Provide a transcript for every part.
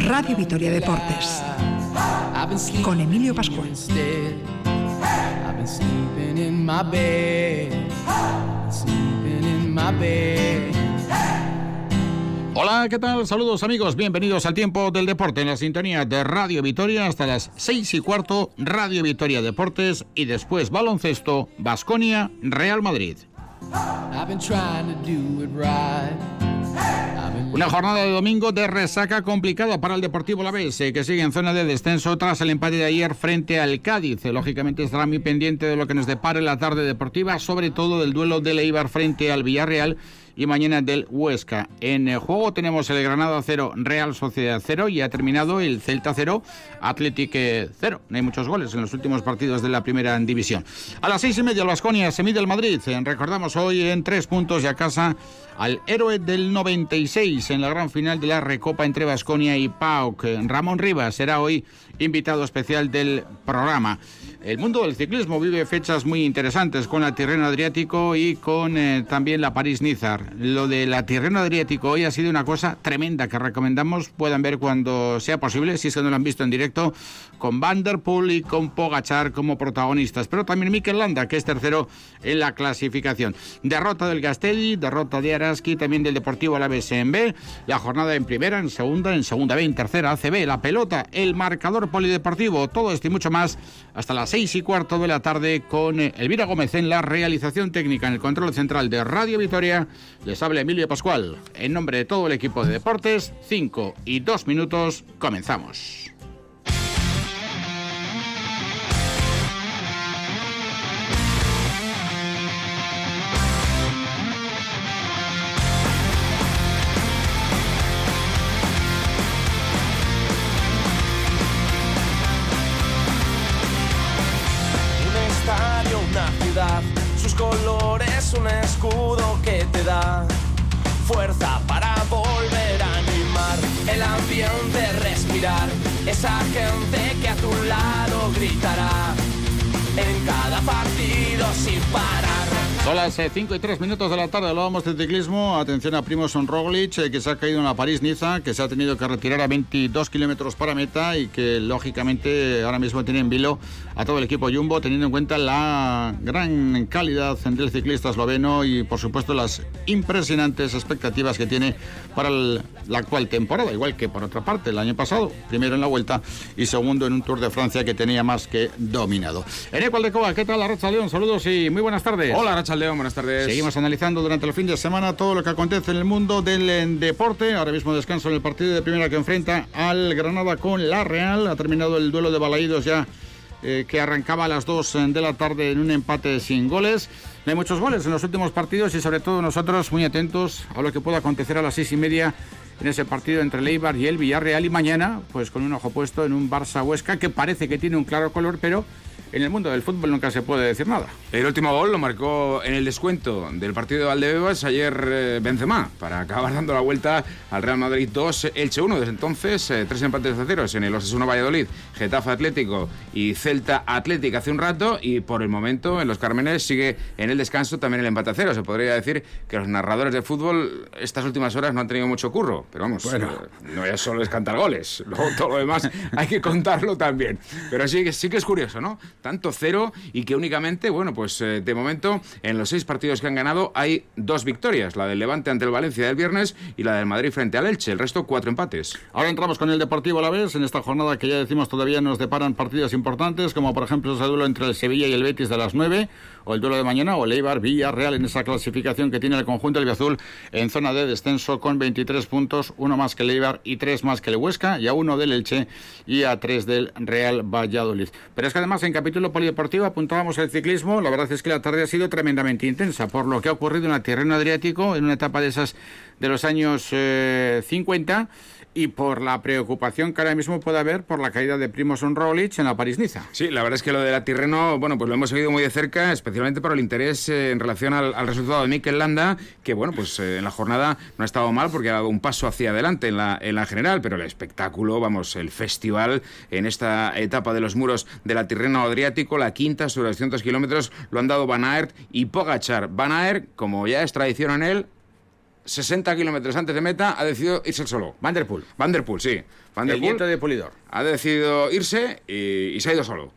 Radio Vitoria Deportes. con Emilio Pascual. Hola, ¿qué tal? Saludos amigos, bienvenidos al tiempo del deporte en la sintonía de Radio Vitoria hasta las seis y cuarto, Radio Vitoria Deportes y después baloncesto, Basconia, Real Madrid. Una jornada de domingo de resaca complicada para el Deportivo La Vez, que sigue en zona de descenso tras el empate de ayer frente al Cádiz. Lógicamente estará muy pendiente de lo que nos depare la tarde deportiva, sobre todo del duelo de Leibar frente al Villarreal y mañana del Huesca. En el juego tenemos el Granada 0, Real Sociedad 0 y ha terminado el Celta 0, Athletic 0. No hay muchos goles en los últimos partidos de la primera división. A las seis y media, Vasconia se mide el Madrid. Recordamos hoy en tres puntos y a casa al héroe del 96 en la gran final de la Recopa entre Vasconia y PAOK. Ramón Rivas será hoy invitado especial del programa. El mundo del ciclismo vive fechas muy interesantes con la Tirreno Adriático y con eh, también la París-Nizar. Lo de la Tirreno Adriático hoy ha sido una cosa tremenda que recomendamos puedan ver cuando sea posible, si es que no lo han visto en directo, con Van der Poel y con Pogachar como protagonistas, pero también Mikel Landa, que es tercero en la clasificación. Derrota del Castelli, derrota de Araski, también del Deportivo Alavés en la jornada en primera, en segunda, en segunda B, en tercera ACB, la pelota, el marcador polideportivo, todo esto y mucho más hasta las seis y cuarto de la tarde con eh, Elvira Gómez en la realización técnica en el control central de Radio Vitoria. Les habla Emilio Pascual. En nombre de todo el equipo de deportes, cinco y dos minutos, comenzamos. Un escudo que te da fuerza para volver a animar el ambiente, respirar. Esa gente que a tu lado gritará en cada partido sin parar. Son las 5 eh, y 3 minutos de la tarde, hablábamos de ciclismo. Atención a Primoz Roglic, eh, que se ha caído en la París-Niza, que se ha tenido que retirar a 22 kilómetros para meta y que lógicamente ahora mismo tiene en vilo a todo el equipo Jumbo, teniendo en cuenta la gran calidad del ciclista esloveno y por supuesto las impresionantes expectativas que tiene para la actual temporada, igual que por otra parte el año pasado, primero en la vuelta y segundo en un Tour de Francia que tenía más que dominado. Enecual de Coba, ¿qué tal la Racha León? Saludos y muy buenas tardes. Hola Racha León, buenas tardes. Seguimos analizando durante el fin de semana todo lo que acontece en el mundo del eh, deporte. Ahora mismo descanso en el partido de primera que enfrenta al Granada con la Real. Ha terminado el duelo de balaídos ya eh, que arrancaba a las 2 de la tarde en un empate sin goles. No hay muchos goles en los últimos partidos y sobre todo nosotros muy atentos a lo que pueda acontecer a las seis y media en ese partido entre Leibar y el Villarreal y mañana pues con un ojo puesto en un Barça Huesca que parece que tiene un claro color pero en el mundo del fútbol nunca se puede decir nada. El último gol lo marcó en el descuento del partido de Valdebebas ayer eh, Benzema, para acabar dando la vuelta al Real Madrid 2, Elche 1. Desde entonces, eh, tres empates de ceros en el Osasuna Valladolid, Getafe Atlético y Celta Atlético hace un rato. Y por el momento, en los Cármenes sigue en el descanso también el empate a cero. Se podría decir que los narradores de fútbol estas últimas horas no han tenido mucho curro. Pero vamos, bueno. Eh, no es solo es cantar goles, luego todo lo demás hay que contarlo también. Pero sí, sí que es curioso, ¿no? Tanto cero y que únicamente, bueno, pues eh, de momento en los seis partidos que han ganado hay dos victorias, la del Levante ante el Valencia del viernes y la del Madrid frente al Elche, el resto cuatro empates. Ahora entramos con el Deportivo a la vez, en esta jornada que ya decimos todavía nos deparan partidos importantes, como por ejemplo ese duelo entre el Sevilla y el Betis de las nueve, o el duelo de mañana, o el Eibar Villarreal en esa clasificación que tiene el conjunto del Azul en zona de descenso con 23 puntos, uno más que el y tres más que el Huesca, y a uno del Elche y a tres del Real Valladolid. Pero es que además en capítulo polideportivo apuntábamos el ciclismo, la verdad es que la tarde ha sido tremendamente intensa por lo que ha ocurrido en el terreno adriático en una etapa de esas de los años 50 eh, y por la preocupación que ahora mismo puede haber por la caída de Primoz Roglic en la París-Niza. Sí, la verdad es que lo de la Tirreno, bueno, pues lo hemos seguido muy de cerca, especialmente por el interés eh, en relación al, resultado de Mikel Landa, que bueno, pues eh, en la jornada no ha estado mal porque ha dado un paso hacia adelante en la, en la general, pero el espectáculo, vamos, el festival en esta etapa de los muros de la Tirreno Adriático, la quinta sobre 200 kilómetros, lo han dado Van Aert y Pogachar. Van Aert, como ya es tradición en él, 60 kilómetros antes de meta, ha decidido irse solo. Vanderpool. Vanderpool, sí. Vanderpool de Pulidor. Ha decidido irse y se ha ido solo.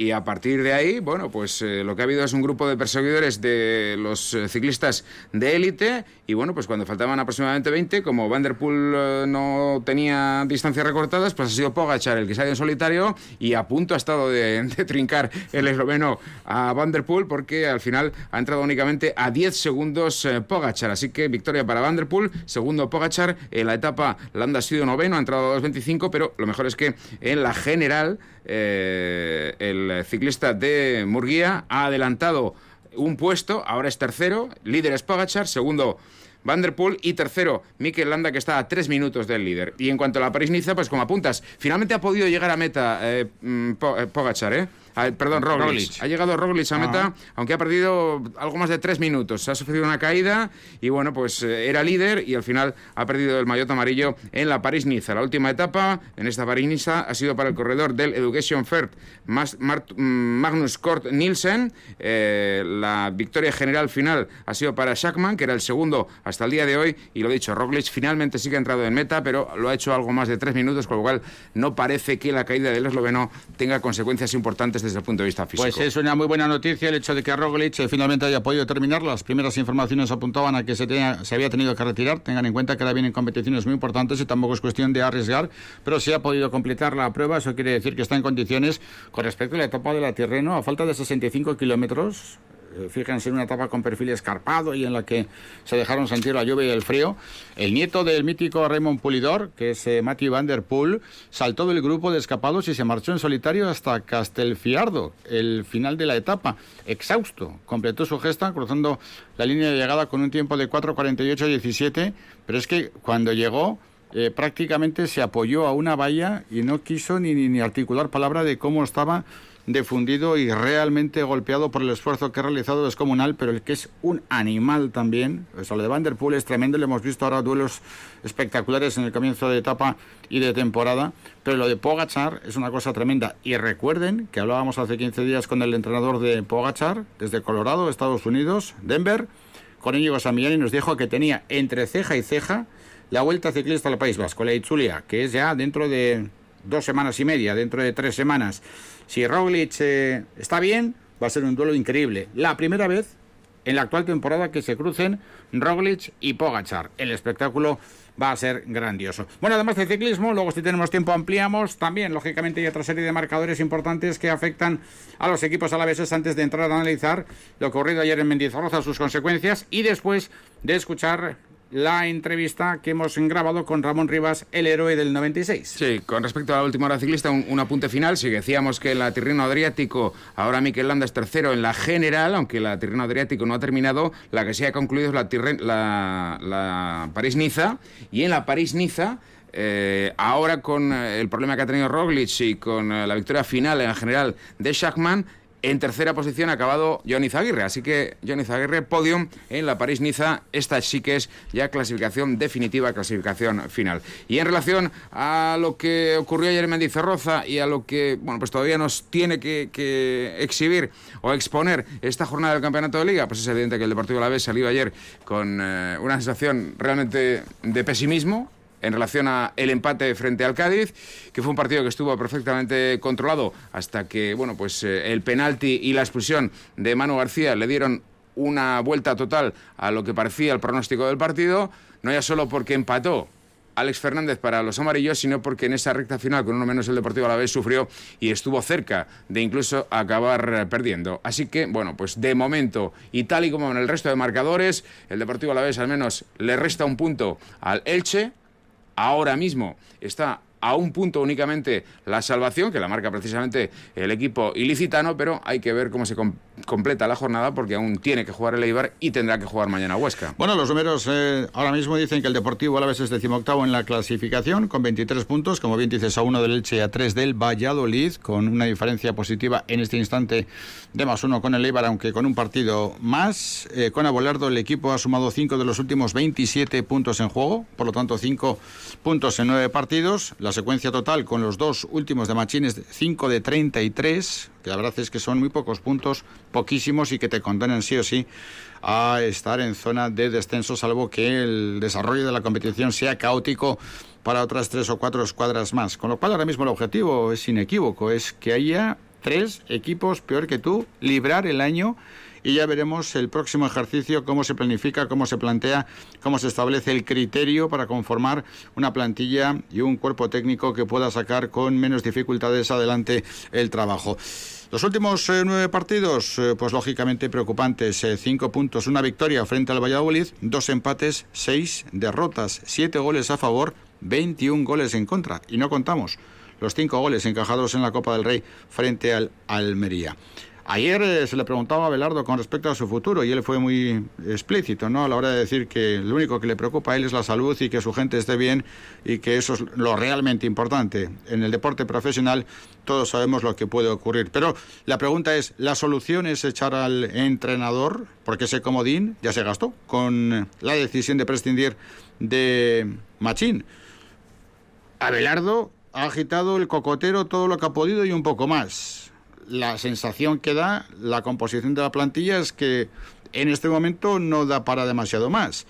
Y a partir de ahí, bueno, pues eh, lo que ha habido es un grupo de perseguidores de los eh, ciclistas de élite. Y bueno, pues cuando faltaban aproximadamente 20, como Vanderpool eh, no tenía distancias recortadas, pues ha sido Pogachar el que se ha ido en solitario y a punto ha estado de, trincar el esloveno a Vanderpool porque al final ha entrado únicamente a 10 segundos Pogachar. Así que victoria para Vanderpool, segundo Pogachar. En la etapa Landa ha sido noveno, ha entrado a 2.25, pero lo mejor es que en la general el ciclista de Murguía, ha adelantado un puesto, ahora es tercero, líder es Pogachar, segundo Vanderpool y tercero Mikel Landa que está a tres minutos del líder. Y en cuanto a la París-Niza, pues como apuntas, finalmente ha podido llegar a meta eh, mm, eh Pogachar, ¿eh? Ah, perdón, Roglic. Ha llegado Roglic a meta, aunque ha perdido algo más de tres minutos. Ha sufrido una caída y bueno, pues eh, era líder y al final ha perdido el maillot amarillo en la París-Niza. La última etapa en esta París-Niza ha sido para el corredor del Education First, mm, Magnus Kort Nielsen. Eh, la victoria general final ha sido para Shackman, que era el segundo hasta el día de hoy. Y lo dicho, Roglic finalmente sí que ha entrado en meta, pero lo ha hecho algo más de tres minutos, con lo cual no parece que la caída del esloveno tenga consecuencias importantes desde el punto de vista físico. Pues es una muy buena noticia el hecho de que Roglic finalmente haya podido terminar. Las primeras informaciones apuntaban a que se, se había tenido que retirar. Tengan en cuenta que ahora vienen competiciones muy importantes y tampoco es cuestión de arriesgar, pero si ha podido completar la prueba. Eso quiere decir que está en condiciones con respecto a la etapa de la Tirreno, a falta de 65 kilómetros fíjense en una etapa con perfil escarpado y en la que se dejaron sentir la lluvia y el frío. El nieto del mítico Raymond Pulidor, que es eh, Matthew Van Der Poel, saltó del grupo de escapados y se marchó en solitario hasta Castelfiardo, el final de la etapa. Exhausto, completó su gesta cruzando la línea de llegada con un tiempo de 4.48.17, pero es que cuando llegó eh, prácticamente se apoyó a una valla y no quiso ni, ni articular palabra de cómo estaba defundido y realmente golpeado por el esfuerzo que ha realizado descomunal, pero el que es un animal también. Eso, lo de Vanderpool es tremendo, le hemos visto ahora duelos espectaculares en el comienzo de etapa y de temporada, pero lo de Pogachar es una cosa tremenda. Y recuerden que hablábamos hace 15 días con el entrenador de Pogachar, desde Colorado, Estados Unidos, Denver, con Íñigo Samillán, y nos dijo que tenía entre ceja y ceja la Vuelta Ciclista al País Vasco, la Itzulia, que es ya dentro de dos semanas y media, dentro de tres semanas. Si Roglic eh, está bien, va a ser un duelo increíble. La primera vez en la actual temporada que se crucen Roglic y Pogachar. El espectáculo va a ser grandioso. Bueno, además de ciclismo, luego si tenemos tiempo ampliamos. También, lógicamente, hay otra serie de marcadores importantes que afectan a los equipos alaveses antes de entrar a analizar lo ocurrido ayer en Mendizorroza, sus consecuencias y después de escuchar la entrevista que hemos grabado con Ramón Rivas, el héroe del 96. Sí, con respecto a la última hora ciclista, un, apunte final. Si decíamos que la Tirreno Adriático, ahora Miquel Landa es tercero en la general, aunque la Tirreno Adriático no ha terminado, la que se ha concluido es la, la, París-Niza. Y en la París-Niza. Eh, ahora con el problema que ha tenido Roglic y con eh, la victoria final en general de Schachmann, en tercera posición ha acabado Johnny Zaguirre, así que Johnny Zaguirre, podium en la París-Niza. Esta sí que es ya clasificación definitiva, clasificación final. Y en relación a lo que ocurrió ayer en Mendizorroza y a lo que, bueno, pues todavía nos tiene que, exhibir o exponer esta jornada del Campeonato de Liga, pues es evidente que el Deportivo La Vez salió ayer con eh, una sensación realmente de pesimismo en relación a el empate frente al Cádiz, que fue un partido que estuvo perfectamente controlado hasta que, bueno, pues eh, el penalti y la expulsión de Manu García le dieron una vuelta total a lo que parecía el pronóstico del partido, no ya solo porque empató Alex Fernández para los amarillos, sino porque en esa recta final, con uno menos el Deportivo a la vez, sufrió y estuvo cerca de incluso acabar perdiendo. Así que, bueno, pues de momento, y tal y como en el resto de marcadores, el Deportivo a la vez al menos le resta un punto al Elche, ahora mismo está a un punto únicamente la salvación, que la marca precisamente el equipo ilicitano, pero hay que ver cómo se completa la jornada porque aún tiene que jugar el Eibar y tendrá que jugar mañana Huesca. Bueno, los números eh, ahora mismo dicen que el Deportivo a la vez es decimoctavo en la clasificación con 23 puntos, como bien dices, a uno del Elche y a tres del Valladolid, con una diferencia positiva en este instante de más uno con el Eibar, aunque con un partido más. Eh, con Abolardo el equipo ha sumado cinco de los últimos 27 puntos en juego, por lo tanto cinco puntos en nueve partidos. La secuencia total con los dos últimos de Machines, 5 de 33, que la verdad es que son muy pocos puntos, poquísimos y que te condenan sí o sí a estar en zona de descenso, salvo que el desarrollo de la competición sea caótico para otras tres o cuatro escuadras más. Con lo cual ahora mismo el objetivo es inequívoco, es que haya tres equipos peor que tú, librar el año y ya veremos el próximo ejercicio, cómo se planifica, cómo se plantea, cómo se establece el criterio para conformar una plantilla y un cuerpo técnico que pueda sacar con menos dificultades adelante el trabajo. Los últimos eh, nueve partidos, eh, pues lógicamente preocupantes. Eh, cinco puntos, una victoria frente al Valladolid, dos empates, seis derrotas, siete goles a favor, 21 goles en contra. Y no contamos los cinco goles encajados en la Copa del Rey frente al Almería. Ayer eh, se le preguntaba a Belardo con respecto a su futuro y él fue muy explícito ¿no? a la hora de decir que lo único que le preocupa a él es la salud y que su gente esté bien y que eso es lo realmente importante. En el deporte profesional todos sabemos lo que puede ocurrir. Pero la pregunta es, ¿la solución es echar al entrenador? Porque ese comodín ya se gastó con la decisión de prescindir de Machín. Abelardo ha agitado el cocotero todo lo que ha podido y un poco más la sensación que da la composición de la plantilla es que en este momento no da para demasiado más.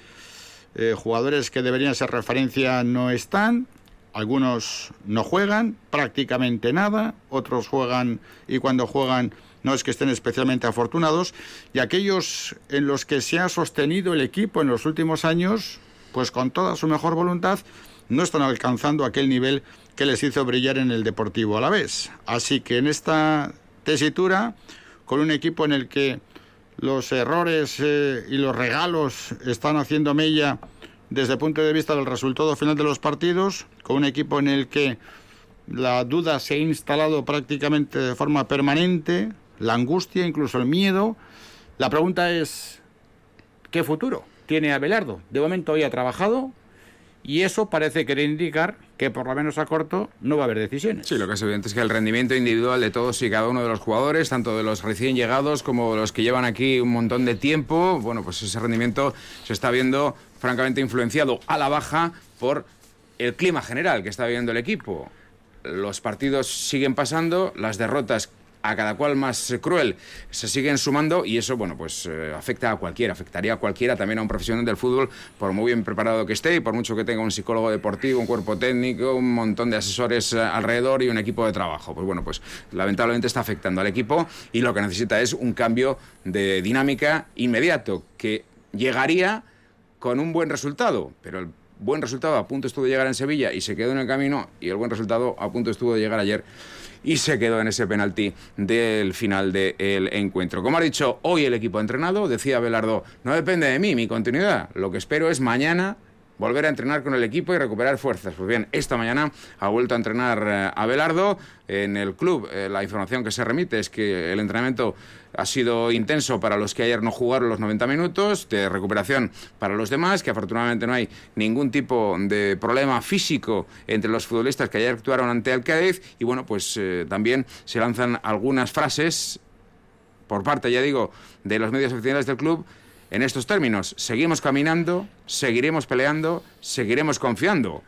Eh, jugadores que deberían ser referencia no están, algunos no juegan, prácticamente nada, otros juegan y cuando juegan no es que estén especialmente afortunados, y aquellos en los que se ha sostenido el equipo en los últimos años, pues con toda su mejor voluntad, no están alcanzando aquel nivel que les hizo brillar en el Deportivo a la vez. Así que en esta tesitura, con un equipo en el que los errores eh, y los regalos están haciendo mella desde el punto de vista del resultado final de los partidos, con un equipo en el que la duda se ha instalado prácticamente de forma permanente, la angustia, incluso el miedo. La pregunta es, ¿qué futuro tiene Abelardo? De momento hoy ha trabajado, y eso parece querer indicar que por lo menos a corto no va a haber decisiones. Sí, lo que es evidente es que el rendimiento individual de todos y cada uno de los jugadores, tanto de los recién llegados como de los que llevan aquí un montón de tiempo, bueno, pues ese rendimiento se está viendo francamente influenciado a la baja por el clima general que está viviendo el equipo. Los partidos siguen pasando, las derrotas a cada cual más cruel se siguen sumando y eso, bueno, pues eh, afecta a cualquiera, afectaría a cualquiera, también a un profesional del fútbol, por muy bien preparado que esté y por mucho que tenga un psicólogo deportivo, un cuerpo técnico, un montón de asesores eh, alrededor y un equipo de trabajo. Pues bueno, pues lamentablemente está afectando al equipo y lo que necesita es un cambio de dinámica inmediato que llegaría con un buen resultado, pero el buen resultado a punto estuvo de llegar en Sevilla y se quedó en el camino y el buen resultado a punto estuvo de llegar ayer y se quedó en ese penalti del final del encuentro. Como ha dicho, hoy el equipo ha entrenado, decía Belardo, no depende de mí, mi continuidad. Lo que espero es mañana volver a entrenar con el equipo y recuperar fuerzas. Pues bien, esta mañana ha vuelto a entrenar eh, a Belardo en el club. Eh, la información que se remite es que el entrenamiento ha sido intenso para los que ayer no jugaron los 90 minutos, de recuperación para los demás, que afortunadamente no hay ningún tipo de problema físico entre los futbolistas que ayer actuaron ante el Cádiz. Y bueno, pues eh, también se lanzan algunas frases por parte, ya digo, de los medios oficiales del club en estos términos. Seguimos caminando, seguiremos peleando, seguiremos confiando.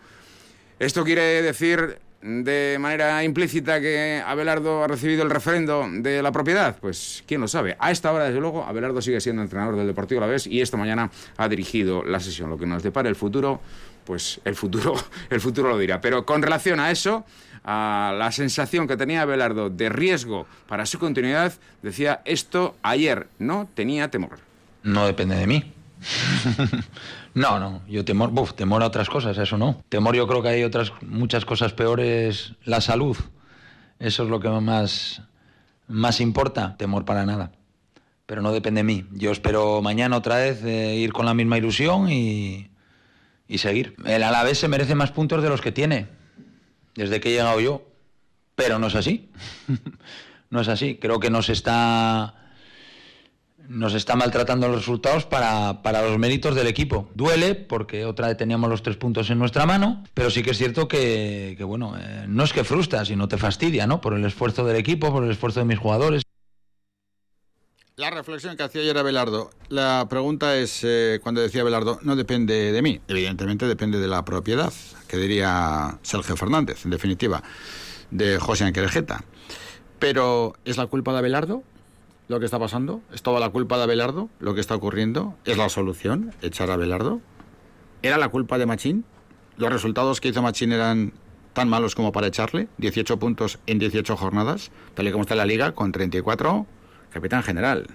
Esto quiere decir de manera implícita que Abelardo ha recibido el referendo de la propiedad? Pues quién lo sabe. A esta hora, desde luego, Abelardo sigue siendo entrenador del Deportivo La Vez y esta mañana ha dirigido la sesión. Lo que nos depara el futuro, pues el futuro, el futuro lo dirá. Pero con relación a eso, a la sensación que tenía Abelardo de riesgo para su continuidad, decía esto ayer, no tenía temor. No depende de mí. no, no, yo temor, buf, temor a otras cosas, eso no. Temor yo creo que hay otras muchas cosas peores, la salud. Eso es lo que más, más importa, temor para nada. Pero no depende de mí. Yo espero mañana otra vez eh, ir con la misma ilusión y, y seguir. El Alavés se merece más puntos de los que tiene, desde que he llegado yo. Pero no es así. no es así. Creo que nos está nos está maltratando los resultados para, los méritos del equipo. Duele porque otra vez teníamos los tres puntos en nuestra mano, pero sí que es cierto que, bueno, eh, no es que frustra, sino te fastidia, ¿no? Por el esfuerzo del equipo, por el esfuerzo de mis jugadores. La reflexión que hacía ayer Abelardo, la pregunta es, eh, cuando decía Abelardo, no depende de mí, evidentemente depende de la propiedad, que diría Sergio Fernández, en definitiva, de José Anquerejeta. Pero ¿es la culpa de Abelardo lo que está pasando? ¿Es toda la culpa de Abelardo lo que está ocurriendo? ¿Es la solución echar a Abelardo? ¿Era la culpa de Machín? ¿Los resultados que hizo Machín eran tan malos como para echarle? 18 puntos en 18 jornadas, tal y como está la liga, con 34, capitán general.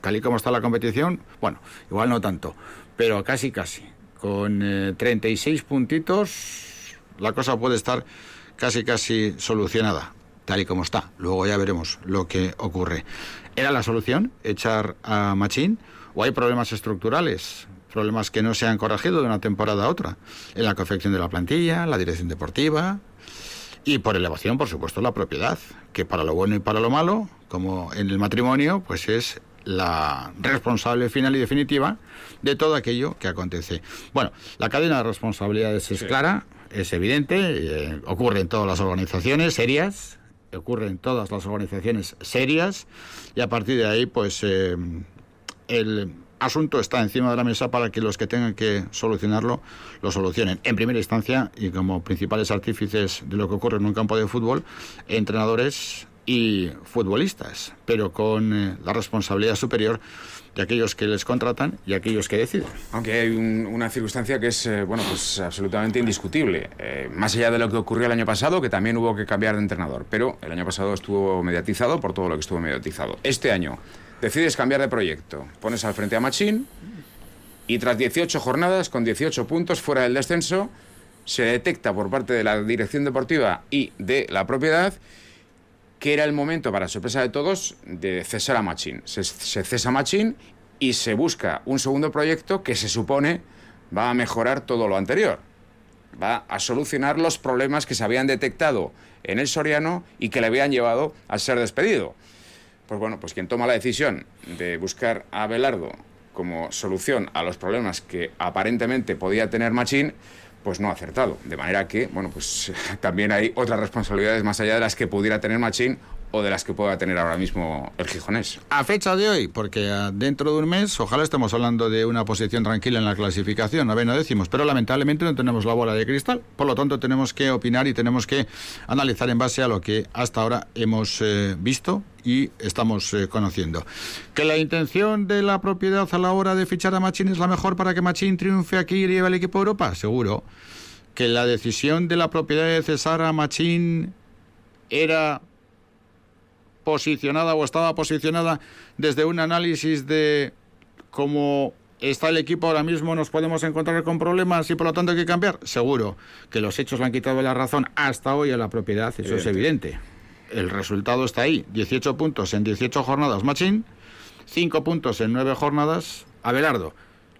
Tal y como está la competición, bueno, igual no tanto, pero casi casi. Con 36 eh, puntitos, la cosa puede estar casi casi solucionada tal y como está. Luego ya veremos lo que ocurre. ¿Era la solución echar a Machín o hay problemas estructurales? Problemas que no se han corregido de una temporada a otra. En la confección de la plantilla, la dirección deportiva y por elevación, por supuesto, la propiedad, que para lo bueno y para lo malo, como en el matrimonio, pues es la responsable final y definitiva de todo aquello que acontece. Bueno, la cadena de responsabilidades es clara, es evidente, eh, ocurre en todas las organizaciones serias, ocurre en todas las organizaciones serias y a partir de ahí pues eh, el asunto está encima de la mesa para que los que tengan que solucionarlo lo solucionen. En primera instancia y como principales artífices de lo que ocurre en un campo de fútbol, entrenadores y futbolistas, pero con eh, la responsabilidad superior de aquellos que les contratan y aquellos que deciden. Aunque hay una circunstancia que es eh, bueno, pues absolutamente indiscutible. Eh, más allá de lo que ocurrió el año pasado, que también hubo que cambiar de entrenador, pero el año pasado estuvo mediatizado por todo lo que estuvo mediatizado. Este año decides cambiar de proyecto, pones al frente a Machín y tras 18 jornadas con 18 puntos fuera del descenso, se detecta por parte de la dirección deportiva y de la propiedad que era el momento, para sorpresa de todos, de cesar a Machín. Se, cesa Machín y se busca un segundo proyecto que se supone va a mejorar todo lo anterior. Va a solucionar los problemas que se habían detectado en el Soriano y que le habían llevado a ser despedido. Pues bueno, pues quien toma la decisión de buscar a Belardo como solución a los problemas que aparentemente podía tener Machín, pues no ha acertado. De manera que, bueno, pues también hay otras responsabilidades más allá de las que pudiera tener Machín o de las que pueda tener ahora mismo el gijonés. A fecha de hoy, porque ah, dentro de un mes ojalá estemos hablando de una posición tranquila en la clasificación, noveno décimos, pero lamentablemente no tenemos la bola de cristal, por lo tanto tenemos que opinar y tenemos que analizar en base a lo que hasta ahora hemos eh, visto y estamos eh, conociendo. Que la intención de la propiedad a la hora de fichar a Machín es la mejor para que Machín triunfe aquí y lleve al equipo a Europa, seguro. Que la decisión de la propiedad de cesar a Machín era posicionada o estaba posicionada desde un análisis de cómo está el equipo ahora mismo, nos podemos encontrar con problemas y por lo tanto hay que cambiar. Seguro que los hechos le han quitado la razón hasta hoy a la propiedad, eso es evidente. El resultado está ahí, 18 puntos en 18 jornadas Machín, 5 puntos en 9 jornadas Abelardo.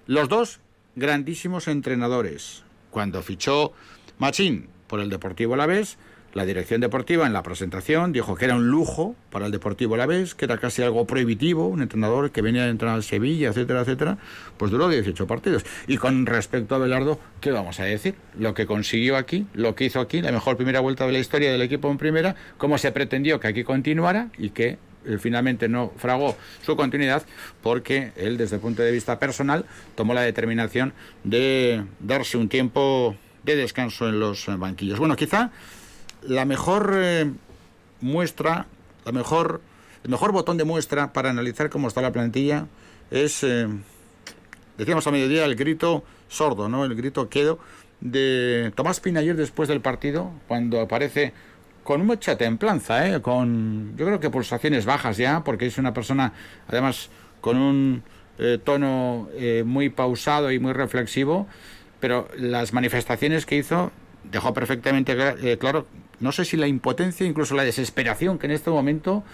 Los dos grandísimos entrenadores. Cuando fichó Machín por el Deportivo Alavés, la dirección deportiva en la presentación dijo que era un lujo para el Deportivo la vez, que era casi algo prohibitivo, un entrenador que venía a entrenar al Sevilla, etcétera, etcétera, pues duró 18 partidos. Y con respecto a Belardo, ¿qué vamos a decir? Lo que consiguió aquí, lo que hizo aquí, la mejor primera vuelta de la historia del equipo en primera, cómo se pretendió que aquí continuara y que eh, finalmente no fragó su continuidad porque él desde el punto de vista personal tomó la determinación de darse un tiempo de descanso en los banquillos. Bueno, quizá la mejor eh, muestra, la mejor, el mejor botón de muestra para analizar cómo está la plantilla es, eh, decíamos a mediodía, el grito sordo, ¿no? El grito quedo de Tomás Pina ayer después del partido, cuando aparece con mucha templanza, ¿eh? con yo creo que pulsaciones bajas ya, porque es una persona, además, con un eh, tono muy pausado y muy reflexivo, pero las manifestaciones que hizo dejó perfectamente claro no sé si la impotencia, incluso la desesperación que en este momento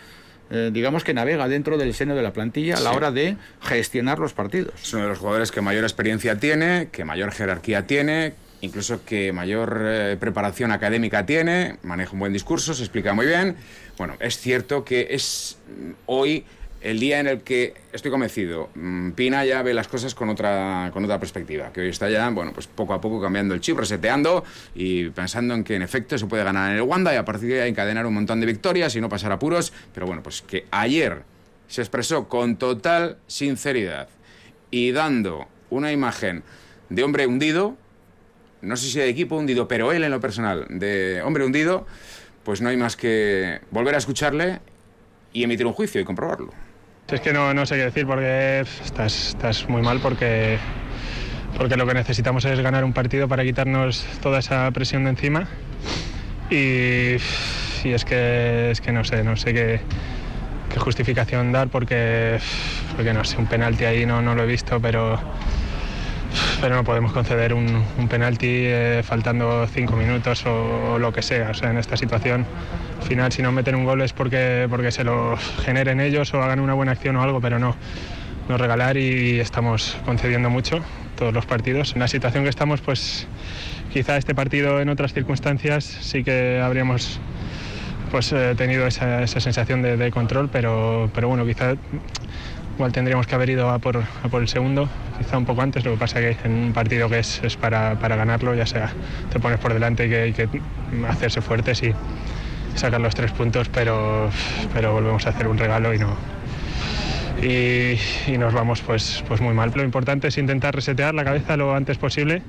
eh, digamos que navega dentro del seno de la plantilla a la hora de gestionar los partidos. Es uno de los jugadores que mayor experiencia tiene, que mayor jerarquía tiene, incluso que mayor eh, preparación académica tiene, maneja un buen discurso, se explica muy bien. Bueno, es cierto que es mm, hoy el día en el que estoy convencido, mm, Pina ya ve las cosas con otra, con otra perspectiva, que hoy está ya, bueno, pues poco a poco cambiando el chip, reseteando y pensando en que en efecto se puede ganar en el Wanda y a partir de ahí encadenar un montón de victorias y no pasar apuros, pero bueno, pues que ayer se expresó con total sinceridad y dando una imagen de hombre hundido, no sé si de equipo hundido, pero él en lo personal, de hombre hundido, pues no hay más que volver a escucharle y emitir un juicio y comprobarlo. Es que no, no sé qué decir porque estás, estás muy mal porque, porque lo que necesitamos es ganar un partido para quitarnos toda esa presión de encima. Y, y es, que, es que no sé, no sé qué, qué justificación dar porque, porque no sé, un penalti ahí no, no lo he visto, pero pero no podemos conceder un, un penalti eh, faltando cinco minutos o, o, lo que sea. O sea, en esta situación, al final, si no meten un gol es porque, porque se lo generen ellos o hagan una buena acción o algo, pero no, no regalar y estamos concediendo mucho todos los partidos. En la situación que estamos, pues quizá este partido en otras circunstancias sí que habríamos pues eh, tenido esa, esa sensación de, de, control, pero, pero bueno, quizá igual tendríamos que haber ido a por, el segundo, quizá un poco antes, lo que pasa que en un partido que es, es para, para, ganarlo, ya sea te pones por delante y que hay que hacerse fuertes y sacar los tres puntos, pero, pero volvemos a hacer un regalo y no, y, y, nos vamos pues, pues muy mal. Lo importante es intentar resetear la cabeza lo antes posible,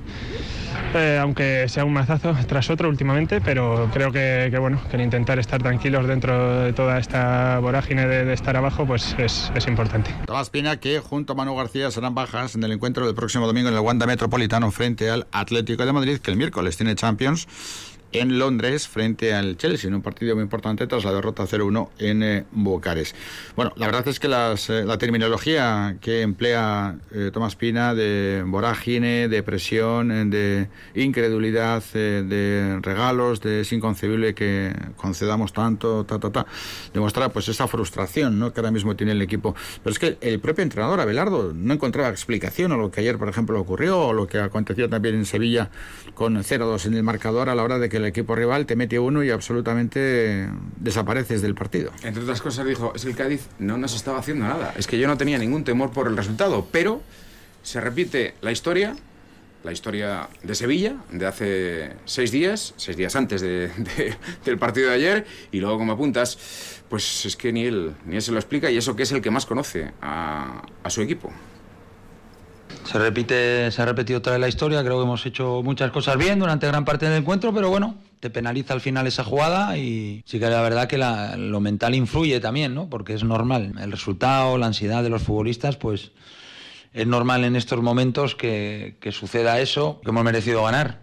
eh, aunque sea un mazazo tras otro últimamente, pero creo que, que, bueno, que el intentar estar tranquilos dentro de toda esta vorágine de, de estar abajo pues es, es, importante. Pina que junto a Manu García serán bajas en el encuentro del próximo domingo en el Wanda Metropolitano frente al Atlético de Madrid, que el miércoles tiene Champions en Londres frente al Chelsea, en un partido muy importante tras la derrota 0-1 en eh, Bucarest. Bueno, la verdad es que las, eh, la terminología que emplea eh, Tomás Pina de vorágine, de presión, de incredulidad, eh, de regalos, de es inconcebible que concedamos tanto, ta, ta, ta, demuestra pues esa frustración ¿no? que ahora mismo tiene el equipo. Pero es que el propio entrenador, Abelardo, no encontraba explicación a lo que ayer, por ejemplo, ocurrió o lo que aconteció también en Sevilla con 0-2 en el marcador a la hora de que el equipo rival te mete uno y absolutamente desapareces del partido. Entre otras cosas dijo, es que el Cádiz no nos estaba haciendo nada, es que yo no tenía ningún temor por el resultado, pero se repite la historia, la historia de Sevilla, de hace seis días, seis días antes de, de, del partido de ayer, y luego como apuntas, pues es que ni él, ni él se lo explica y eso que es el que más conoce a su equipo. Se repite, se ha repetido otra vez la historia, creo que hemos hecho muchas cosas bien durante gran parte del encuentro, pero bueno, te penaliza al final esa jugada y sí que la verdad que lo mental influye también, ¿no? Porque es normal, el resultado, la ansiedad de los futbolistas, pues es normal en estos momentos que, que suceda eso, que hemos merecido ganar.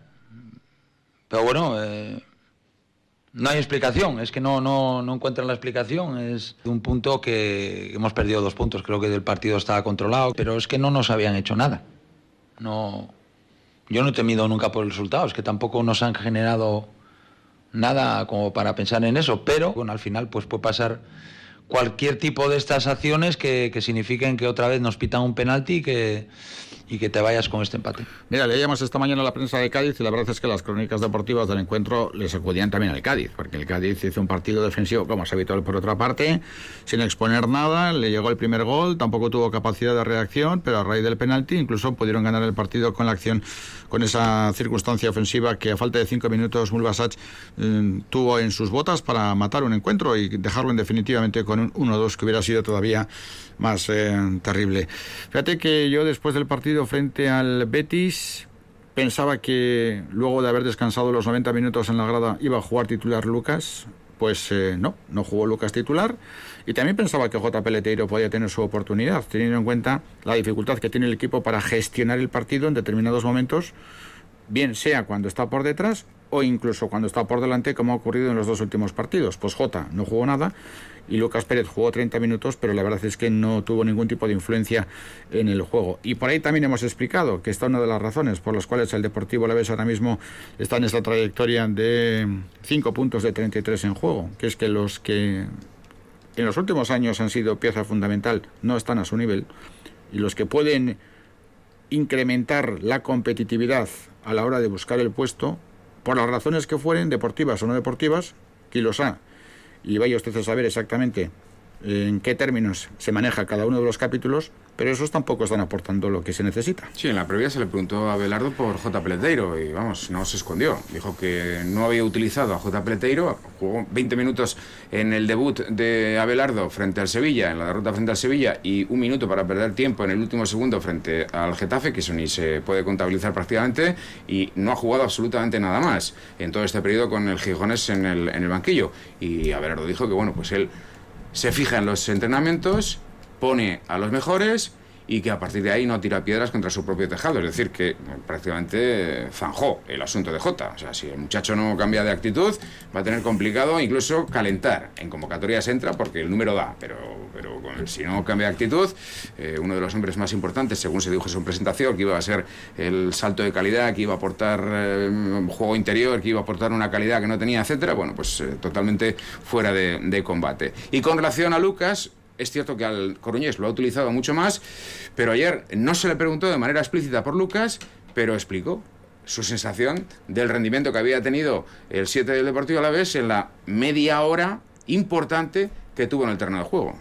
Pero bueno, eh, no hay explicación, es que no, no, no encuentran la explicación. Es un punto que hemos perdido dos puntos, creo que el partido estaba controlado, pero es que no nos habían hecho nada. No, yo no he temido nunca por el resultado, es que tampoco nos han generado nada como para pensar en eso, pero bueno, al final pues puede pasar cualquier tipo de estas acciones que, que signifiquen que otra vez nos pitan un penalti y que, y que te vayas con este empate. Mira, leíamos esta mañana la prensa de Cádiz y la verdad es que las crónicas deportivas del encuentro les acudían también al Cádiz, porque el Cádiz hizo un partido defensivo, como es habitual por otra parte, sin exponer nada, le llegó el primer gol, tampoco tuvo capacidad de reacción, pero a raíz del penalti incluso pudieron ganar el partido con la acción, con esa circunstancia ofensiva que a falta de cinco minutos Mulbasach eh, tuvo en sus botas para matar un encuentro y dejarlo en definitivamente con un 1-2 que hubiera sido todavía más eh, terrible. Fíjate que yo después del partido frente al Betis pensaba que luego de haber descansado los 90 minutos en la grada iba a jugar titular Lucas. Pues eh, no, no jugó Lucas titular. Y también pensaba que J. Peleteiro podía tener su oportunidad, teniendo en cuenta la dificultad que tiene el equipo para gestionar el partido en determinados momentos, bien sea cuando está por detrás o incluso cuando está por delante, como ha ocurrido en los dos últimos partidos. Pues J no jugó nada y Lucas Pérez jugó 30 minutos, pero la verdad es que no tuvo ningún tipo de influencia en el juego. Y por ahí también hemos explicado que esta es una de las razones por las cuales el Deportivo Alavés ahora mismo está en esta trayectoria de 5 puntos de 33 en juego, que es que los que en los últimos años han sido pieza fundamental no están a su nivel y los que pueden incrementar la competitividad a la hora de buscar el puesto, por las razones que fueren, deportivas o no deportivas, que los ha y vaya usted a saber exactamente en qué términos se maneja cada uno de los capítulos, pero esos tampoco están aportando lo que se necesita. Sí, en la previa se le preguntó a Belardo por J. Peleteiro y vamos, no se escondió. Dijo que no había utilizado a J. Peleteiro, jugó 20 minutos en el debut de Abelardo frente al Sevilla, en la derrota frente al Sevilla, y un minuto para perder tiempo en el último segundo frente al Getafe, que eso ni se puede contabilizar prácticamente, y no ha jugado absolutamente nada más en todo este periodo con el Gijones en el, en el banquillo. Y Abelardo dijo que bueno, pues él se fija en los entrenamientos pone a los mejores y que a partir de ahí no tira piedras contra su propio tejado. Es decir, que prácticamente zanjó el asunto de Jota. O sea, si el muchacho no cambia de actitud, va a tener complicado incluso calentar. En convocatorias entra porque el número da, pero, pero si no cambia de actitud, eh, uno de los hombres más importantes, según se dijo en su presentación, que iba a ser el salto de calidad, que iba a aportar eh, juego interior, que iba a aportar una calidad que no tenía, etcétera, bueno, pues eh, totalmente fuera de combate. Y con relación a Lucas, es cierto que al Coruñés lo ha utilizado mucho más, pero ayer no se le preguntó de manera explícita por Lucas, pero explicó su sensación del rendimiento que había tenido el 7 del Deportivo Alavés en la media hora importante que tuvo en el terreno de juego.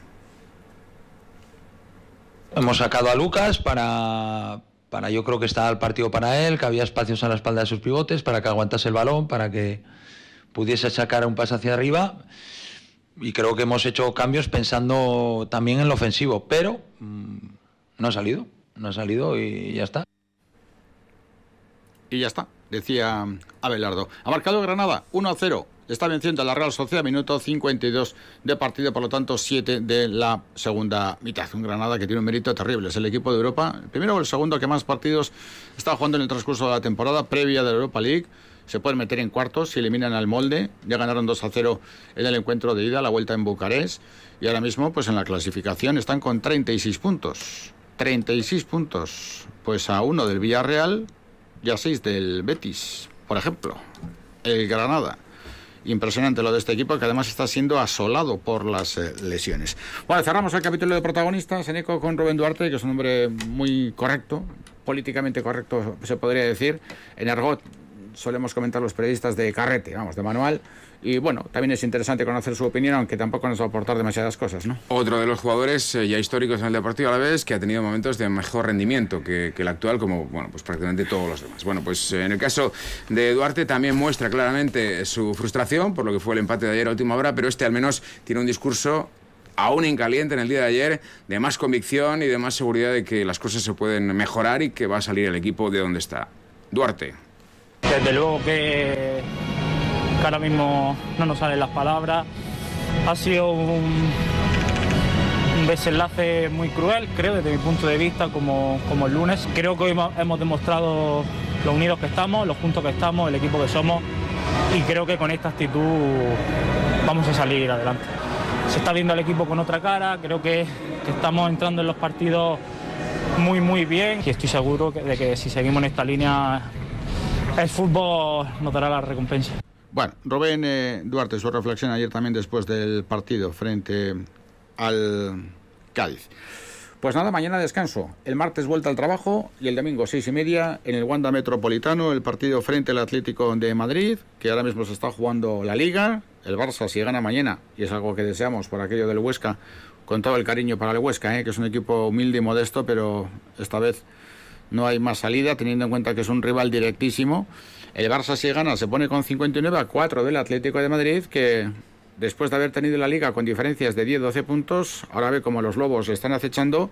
Hemos sacado a Lucas para, para yo creo que estaba el partido para él, que había espacios a la espalda de sus pivotes, para que aguantase el balón, para que pudiese sacar un paso hacia arriba y creo que hemos hecho cambios pensando también en lo ofensivo, pero mm, no ha salido, no ha salido y ya está. Y ya está, decía Abelardo. Ha marcado Granada 1 a 0. Está venciendo a la Real Sociedad, minuto 52 de partido, por lo tanto 7 de la segunda mitad. Un Granada que tiene un mérito terrible. Es el equipo de Europa, primero o el segundo que más partidos está jugando en el transcurso de la temporada previa de la Europa League se pueden meter en cuartos si eliminan al molde. Ya ganaron 2 a 0 en el encuentro de ida, la vuelta en Bucarest. Y ahora mismo, pues en la clasificación están con 36 puntos. 36 puntos. Pues a uno del Villarreal y a 6 del Betis, por ejemplo. El Granada. Impresionante lo de este equipo que además está siendo asolado por las eh, lesiones. Bueno, cerramos el capítulo de protagonistas en eco con Rubén Duarte, que es un hombre muy correcto, políticamente correcto se podría decir. En argot solemos comentar los periodistas de carrete, vamos, de manual. Y bueno, también es interesante conocer su opinión, aunque tampoco nos va a aportar demasiadas cosas, ¿no? Otro de los jugadores eh, ya históricos en el Deportivo a la vez que ha tenido momentos de mejor rendimiento que, el actual, como bueno, pues prácticamente todos los demás. Bueno, pues eh, en el caso de Duarte también muestra claramente su frustración por lo que fue el empate de ayer a última hora, pero este al menos tiene un discurso aún en caliente en el día de ayer, de más convicción y de más seguridad de que las cosas se pueden mejorar y que va a salir el equipo de donde está. Duarte. Desde luego que, ahora mismo no nos salen las palabras. Ha sido un, desenlace muy cruel, creo, desde mi punto de vista, como, como el lunes. Creo que hoy hemos demostrado lo unidos que estamos, lo juntos que estamos, el equipo que somos y creo que con esta actitud vamos a salir adelante. Se está viendo el equipo con otra cara, creo que estamos entrando en los partidos muy muy bien y estoy seguro de que si seguimos en esta línea el fútbol nos dará la recompensa. Bueno, Rubén eh, Duarte, su reflexión ayer también después del partido frente al Cádiz. Pues nada, mañana descanso. El martes vuelta al trabajo y el domingo seis y media en el Wanda Metropolitano el partido frente al Atlético de Madrid, que ahora mismo se está jugando la Liga. El Barça si gana mañana, y es algo que deseamos por aquello del Huesca, con todo el cariño para el Huesca, ¿eh? que es un equipo humilde y modesto, pero esta vez no hay más salida, teniendo en cuenta que es un rival directísimo. El Barça si gana se pone con 59 a 4 del Atlético de Madrid, que después de haber tenido la liga con diferencias de 10-12 puntos, ahora ve como los Lobos están acechando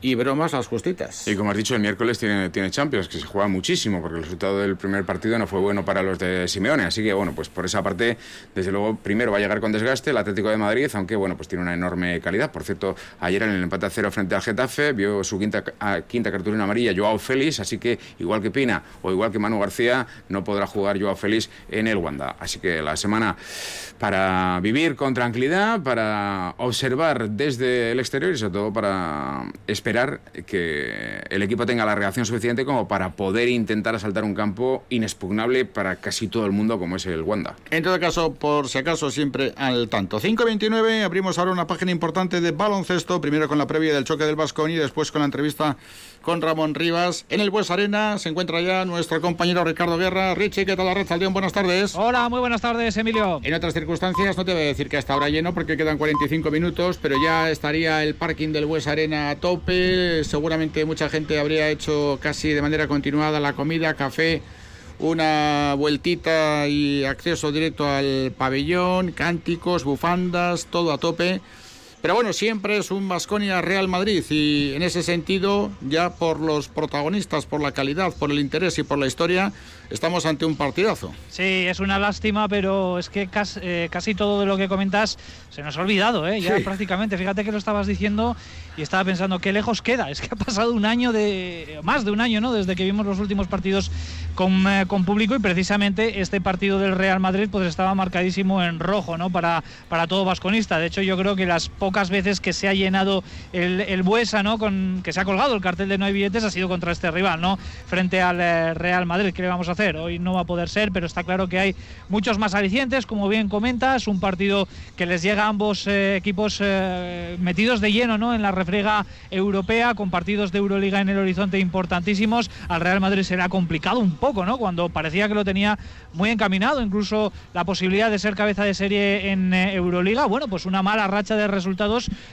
y bromas las justitas. Y como has dicho, el miércoles tiene, tiene Champions, que se juega muchísimo, porque el resultado del primer partido no fue bueno para los de Simeone. Así que, bueno, pues por esa parte, desde luego, primero va a llegar con desgaste el Atlético de Madrid, aunque, bueno, pues tiene una enorme calidad. Por cierto, ayer en el empate a cero frente al Getafe, vio su quinta, quinta cartulina amarilla Joao Félix, así que, igual que Pina o igual que Manu García, no podrá jugar Joao Félix en el Wanda. Así que la semana para vivir con tranquilidad, para observar desde el exterior y sobre todo para esperar que el equipo tenga la reacción suficiente como para poder intentar asaltar un campo inexpugnable para casi todo el mundo como es el Wanda. En todo caso, por si acaso, siempre al tanto. 5.29, abrimos ahora una página importante de baloncesto, primero con la previa del choque del Vascón y después con la entrevista con Ramón Rivas. En el Bues Arena se encuentra ya nuestro compañero Ricardo Guerra. Richie, ¿qué tal la red? Buenas tardes. Hola, muy buenas tardes, Emilio. En otras circunstancias no te voy a decir que hasta ahora lleno porque quedan 45 minutos, pero ya estaría el parking del Bues Arena a tope. Seguramente mucha gente habría hecho casi de manera continuada la comida, café una vueltita y acceso directo al pabellón, cánticos, bufandas, todo a tope. Pero bueno, siempre es un Vasconia Real Madrid y en ese sentido, ya por los protagonistas, por la calidad, por el interés y por la historia, estamos ante un partidazo. Sí, es una lástima, pero es que casi, eh, casi todo de lo que comentas se nos ha olvidado, ¿eh? ya prácticamente. Fíjate que lo estabas diciendo y estaba pensando qué lejos queda. Es que ha pasado un año de más de un año, ¿no? Desde que vimos los últimos partidos con, eh, con público y precisamente este partido del Real Madrid pues estaba marcadísimo en rojo, ¿no? Para, para todo vasconista. De hecho, yo creo que las pocas veces que se ha llenado el, el Buesa, ¿no? Con que se ha colgado el cartel de no hay billetes ha sido contra este rival, ¿no? Frente al eh, Real Madrid. ¿Qué le vamos a hacer? Hoy no va a poder ser, pero está claro que hay muchos más alicientes, como bien comentas, un partido que les llega a ambos eh, equipos metidos de lleno, ¿no? En la refriega europea, con partidos de Euroliga en el horizonte importantísimos. Al Real Madrid será complicado un poco, ¿no? Cuando parecía que lo tenía muy encaminado, incluso la posibilidad de ser cabeza de serie en eh, Euroliga. Bueno, pues una mala racha de resultados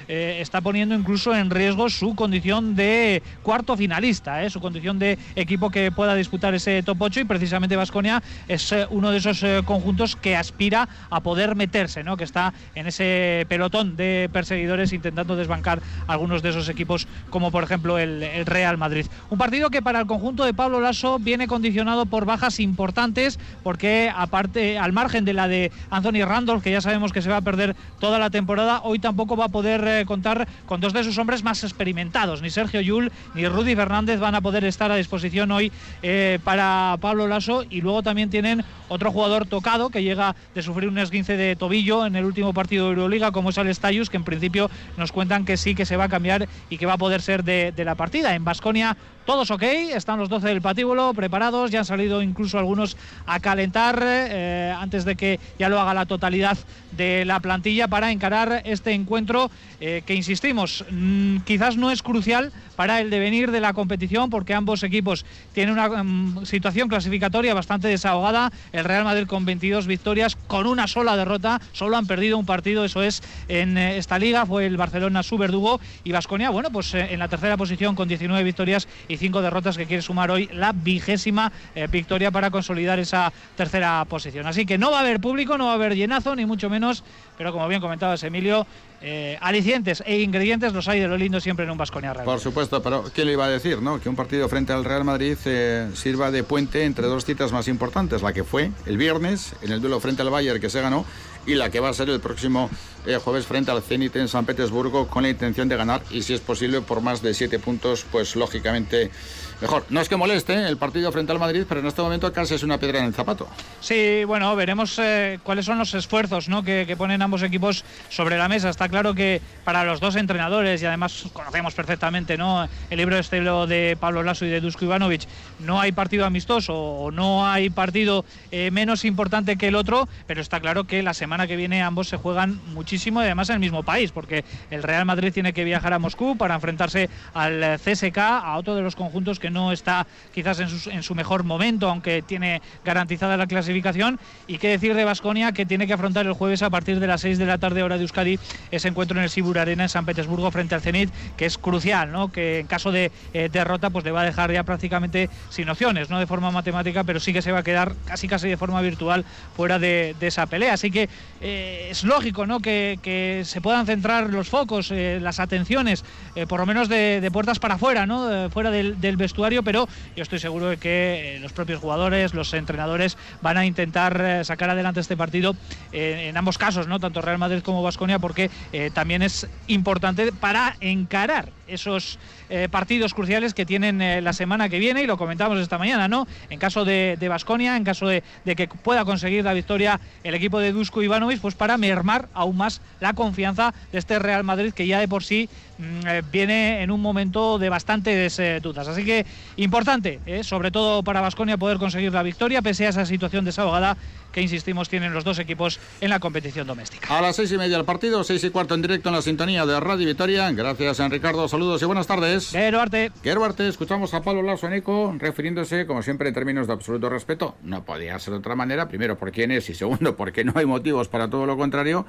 eh, está poniendo incluso en riesgo su condición de cuarto finalista, ¿eh? su condición de equipo que pueda disputar ese top 8 y precisamente Vasconia es uno de esos conjuntos que aspira a poder meterse, ¿no? Que está en ese pelotón de perseguidores intentando desbancar algunos de esos equipos, como por ejemplo el, Real Madrid. Un partido que para el conjunto de Pablo Lasso viene condicionado por bajas importantes, porque aparte, al margen de la de Anthony Randolph, que ya sabemos que se va a perder toda la temporada, hoy tampoco va a poder eh, contar con dos de sus hombres más experimentados. Ni Sergio Yul ni Rudy Fernández van a poder estar a disposición hoy eh, para Pablo Lasso. Y luego también tienen otro jugador tocado que llega de sufrir un esguince de tobillo en el último partido de Euroliga, como es Alestayus, que en principio nos cuentan que sí que se va a cambiar y que va a poder ser de, de la partida. En Basconia todos ok, están los 12 del patíbulo preparados, ya han salido incluso algunos a calentar eh, antes de que ya lo haga la totalidad de la plantilla para encarar este encuentro eh, que, insistimos, mm, quizás no es crucial para el devenir de la competición porque ambos equipos tienen una mm, situación clasificatoria bastante desahogada. El Real Madrid con 22 victorias, con una sola derrota, solo han perdido un partido, eso es en eh, esta liga, fue el Barcelona su verdugo y Vasconia, bueno, pues en la tercera posición con 19 victorias y cinco derrotas que quiere sumar hoy la vigésima eh, victoria para consolidar esa tercera posición. Así que no va a haber público, no va a haber llenazo, ni mucho menos, pero como bien comentabas Emilio, eh, alicientes e ingredientes los hay de lo lindo siempre en un Vasconia Real. Por supuesto, pero ¿qué le iba a decir? no? Que un partido frente al Real Madrid eh, sirva de puente entre dos citas más importantes, la que fue el viernes en el duelo frente al Bayern que se ganó y la que va a ser el próximo eh, jueves frente al Zenit en San Petersburgo con la intención de ganar y si es posible por más de siete puntos, pues lógicamente mejor. No es que moleste el partido frente al Madrid, pero en este momento casi es una piedra en el zapato. Sí, bueno, veremos cuáles son los esfuerzos ¿no? que, ponen ambos equipos sobre la mesa. Está claro que para los dos entrenadores, y además conocemos perfectamente ¿no? el libro estilo de Pablo Lasso y de Dusko Ivanovic, no hay partido amistoso o no hay partido eh, menos importante que el otro, pero está claro que la semana que viene ambos se juegan muchísimo y además en el mismo país, porque el Real Madrid tiene que viajar a Moscú para enfrentarse al CSK, a otro de los conjuntos que no está quizás en su, mejor momento, aunque tiene garantizada la clasificación. Y qué decir de Basconia, que tiene que afrontar el jueves a partir de las 6 de la tarde hora de Euskadi ese encuentro en el Sibur Arena en San Petersburgo frente al Zenit, que es crucial, ¿no? que en caso de eh, derrota pues le va a dejar ya prácticamente sin opciones, no de forma matemática, pero sí que se va a quedar casi casi de forma virtual fuera de, esa pelea. Así que eh, es lógico ¿no? que, se puedan centrar los focos, eh, las atenciones, por lo menos de, puertas para afuera, ¿no? fuera del, vestuario, pero yo estoy seguro de que los propios jugadores, los entrenadores van a intentar sacar adelante este partido en ambos casos, ¿no? tanto Real Madrid como Vasconia, porque también es importante para encarar esos eh, partidos cruciales que tienen eh, la semana que viene y lo comentamos esta mañana, ¿no? En caso de Basconia, en caso de, que pueda conseguir la victoria el equipo de Dusko Ivanovic, pues para mermar aún más la confianza de este Real Madrid que ya de por sí mm, eh, viene en un momento de bastantes eh, dudas. Así que importante, sobre todo para Vasconia, poder conseguir la victoria pese a esa situación desahogada que insistimos tienen los dos equipos en la competición doméstica. A las seis y media del partido, seis y cuarto en directo en la sintonía de Radio Victoria. Gracias, a Ricardo. Saludos y buenas tardes. Quiero Arte. Quiero Arte. Escuchamos a Pablo Eco refiriéndose, como siempre, en términos de absoluto respeto. No podía ser de otra manera. Primero, por quién es y segundo, porque no hay motivos para todo lo contrario